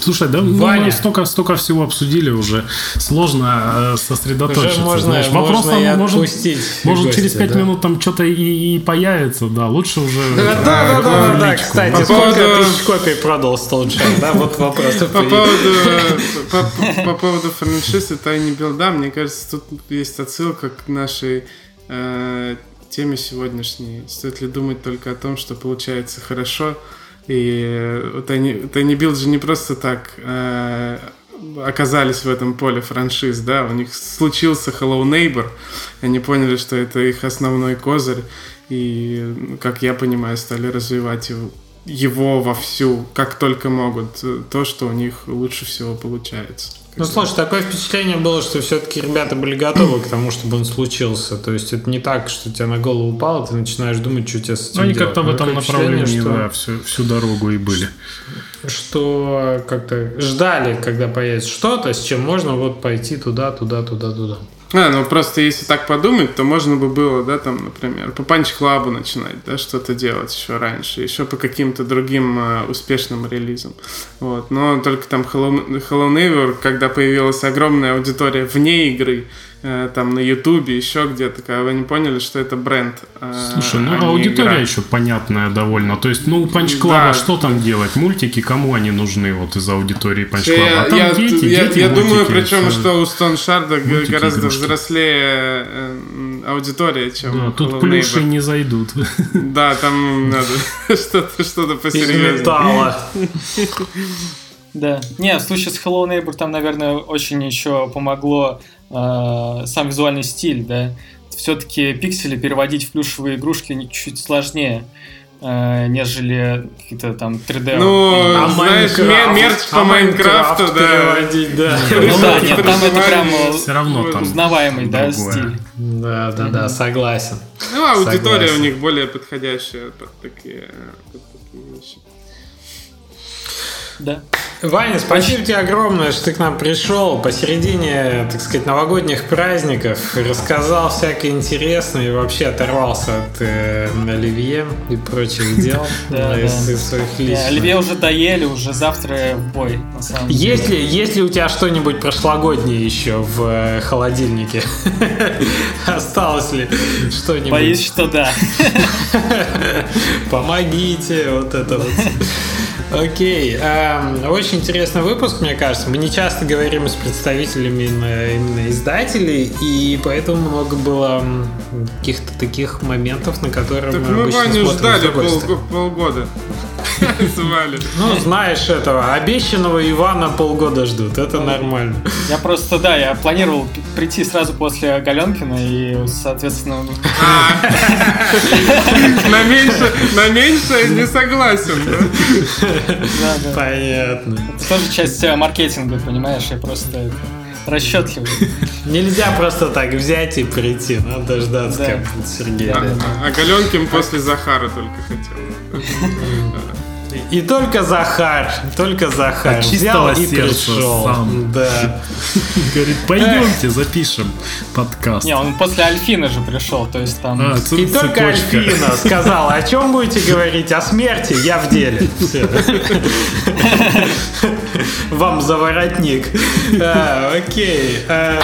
Слушай, да ну, Ваня. мы столько, столько всего обсудили уже. Сложно э, сосредоточиться. Уже можно, знаешь. Вопрос можно и там может, отпустить может гостя, через пять да. минут там что-то и, и появится, да. Лучше уже. Да, да, да, да, да, личку. кстати, По сколько поводу- тысяч копий продал Stone да, вот вопрос. По поводу, э, по, по поводу франшизы Tiny Build, да, мне кажется, тут есть отсылка к нашей э, теме сегодняшней. Стоит ли думать только о том, что получается хорошо? И Tiny, Tiny Build же не просто так э, оказались в этом поле франшиз, да, у них случился Hello Neighbor, они поняли, что это их основной козырь, и, как я понимаю, стали развивать его его вовсю, как только могут, э, то, что у них лучше всего получается. Ну, слушай, такое впечатление было, что все-таки ребята были готовы к тому, чтобы он случился. То есть это не так, что тебя на голову упало, ты начинаешь думать, что тебе с этим Ну, они делать. как-то в Но этом направлении, что- да, всю, всю дорогу и были. что как-то ждали, когда появится что-то, с чем можно вот пойти туда, туда, туда, туда. А, ну просто если так подумать, то можно бы было, да, там, например, по Club начинать, да, что-то делать еще раньше, еще по каким-то другим э, успешным релизам. Вот. Но только там Hello, Hello Neighbor, когда появилась огромная аудитория вне игры, там на Ютубе, еще где-то, когда вы не поняли, что это бренд. э, Слушай, ну а аудитория игра. еще понятная довольно. То есть, ну, у Punch Да. Club а что там делать? Мультики, кому они нужны вот из аудитории Punch Я, Club а? А там я- дети, я- дети я думаю, мультики, причем, всё. что у Stone Shard Мультики, гораздо игрушки. взрослее э, аудитория, чем Да, у тут Hello плюши Neighbor. не зайдут. Да, там надо <laughs> что-то что посерьезнее. металла. <laughs> Да. Не, в случае с Hello Neighbor там, наверное, очень еще помогло э, сам визуальный стиль, да. Все-таки пиксели переводить в плюшевые игрушки чуть сложнее, э, нежели какие-то там 3D. Ну, А знаешь, Майнкрафт? ме- мерч по А Майнкрафту, Майнкрафт да. переводить, да. Ну да, нет, там это прям э, Все равно там узнаваемый, да, другое. стиль. Да, да, да, согласен. Ну, аудитория Согласен. у них более подходящая под такие, под такие вещи. Да. Ваня, спасибо тебе огромное, что ты к нам пришел посередине, так сказать, новогодних праздников, рассказал всякое интересное и вообще оторвался от э, Оливье и прочих <laughs> дел из своих личных. Оливье уже доели, уже завтра в бой, на самом деле. Есть ли, есть ли у тебя что-нибудь прошлогоднее еще в э, холодильнике? <laughs> Осталось ли что-нибудь? Боюсь, что да. <laughs> Помогите, вот это вот. Окей, эм, очень интересный выпуск, мне кажется. Мы не часто говорим с представителями именно, именно издателей, и поэтому много было каких-то таких моментов, на которые Так мы мы обычно Ваню смотрим ждали пол- полгода. Звали. Ну, знаешь этого, обещанного Ивана полгода ждут, это нормально. Я просто, да, я планировал прийти сразу после Галенкина и, соответственно, На меньше, на меньше не согласен, да? Понятно. Это тоже часть э, маркетинга, понимаешь, я просто это, расчетливый. Нельзя просто так взять и прийти, надо дождаться, Да. как будет Сергей. Да, да. да, А Галенкин после Захара только хотел. <laughs> И только Захар, только Захар От взял и пришел. сам. Да. Говорит, пойдемте запишем подкаст. Не, он после Альфина же пришел, то есть там... А, И только. Альфина сказала, о чем будете говорить? О смерти? Я в деле. <laughs> Вам за воротник. А, Окей. А,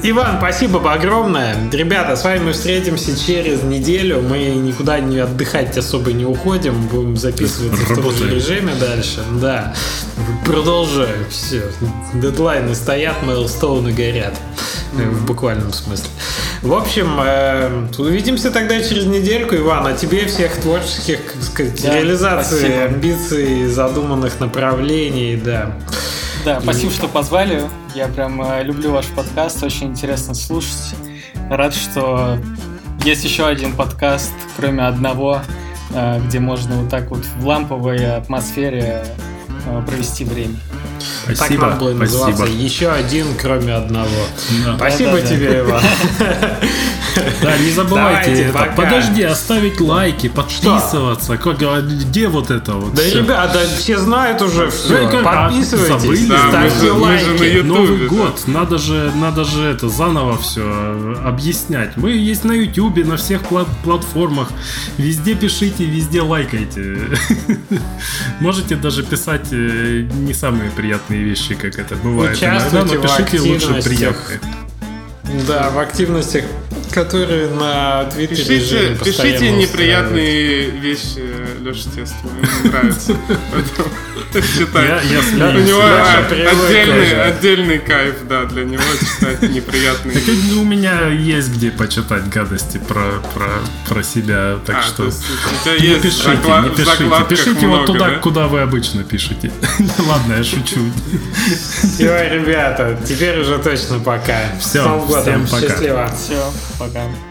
Иван, спасибо огромное. Ребята, с вами мы встретимся через неделю. Мы никуда не отдыхать особо не уходим. Будем записываться в том же Работаем. режиме дальше. Да. Продолжаем. Все. Дедлайны стоят, мейлстоуны горят. Э, В буквальном смысле. В общем, э, увидимся тогда через недельку, Иван. А тебе всех творческих, как сказать, Да, реализации, спасибо. амбиций, задуманных направлений, да. Да, спасибо, что позвали. Я прям э, люблю ваш подкаст, очень интересно слушать. Рад, что есть еще один подкаст, кроме одного, э, где можно вот так вот в ламповой атмосфере э, провести время. Так Спасибо, надо было называться. спасибо. Еще один, кроме одного. Да. Спасибо Да-да-да. тебе, Иван. <laughs> Да, не забывайте Давайте, это. пока. Подожди, оставить лайки, подписываться. Как, а где вот это вот? Да, ребята, все знают уже все. Как, а, Подписывайтесь, забыли? Да, мы ставьте же- мы же на лайки. Новый да. год, надо же, надо же это заново все объяснять. Мы есть на Ютубе, на всех пла- платформах. Везде пишите, везде лайкайте. <laughs> Можете даже писать э, не самые приятные вещи, как это бывает. иногда, Участвуйте но в пишите лучше приятные. Да, в активностях, которые на Твиттере Пишите, пишите неприятные вещи Леша Тестову, ему нравится. Я У него а, отдельный, кайф, да, для него читать неприятные Так и у меня есть где почитать гадости про, про, про себя, так А, что... Не есть пишите, закла- не пишите. Пишите вот туда, да? куда вы обычно пишете. <laughs> Ладно, я шучу. Всё, ребята, теперь уже точно пока. Годом. всем пока. Счастливо. Все, пока.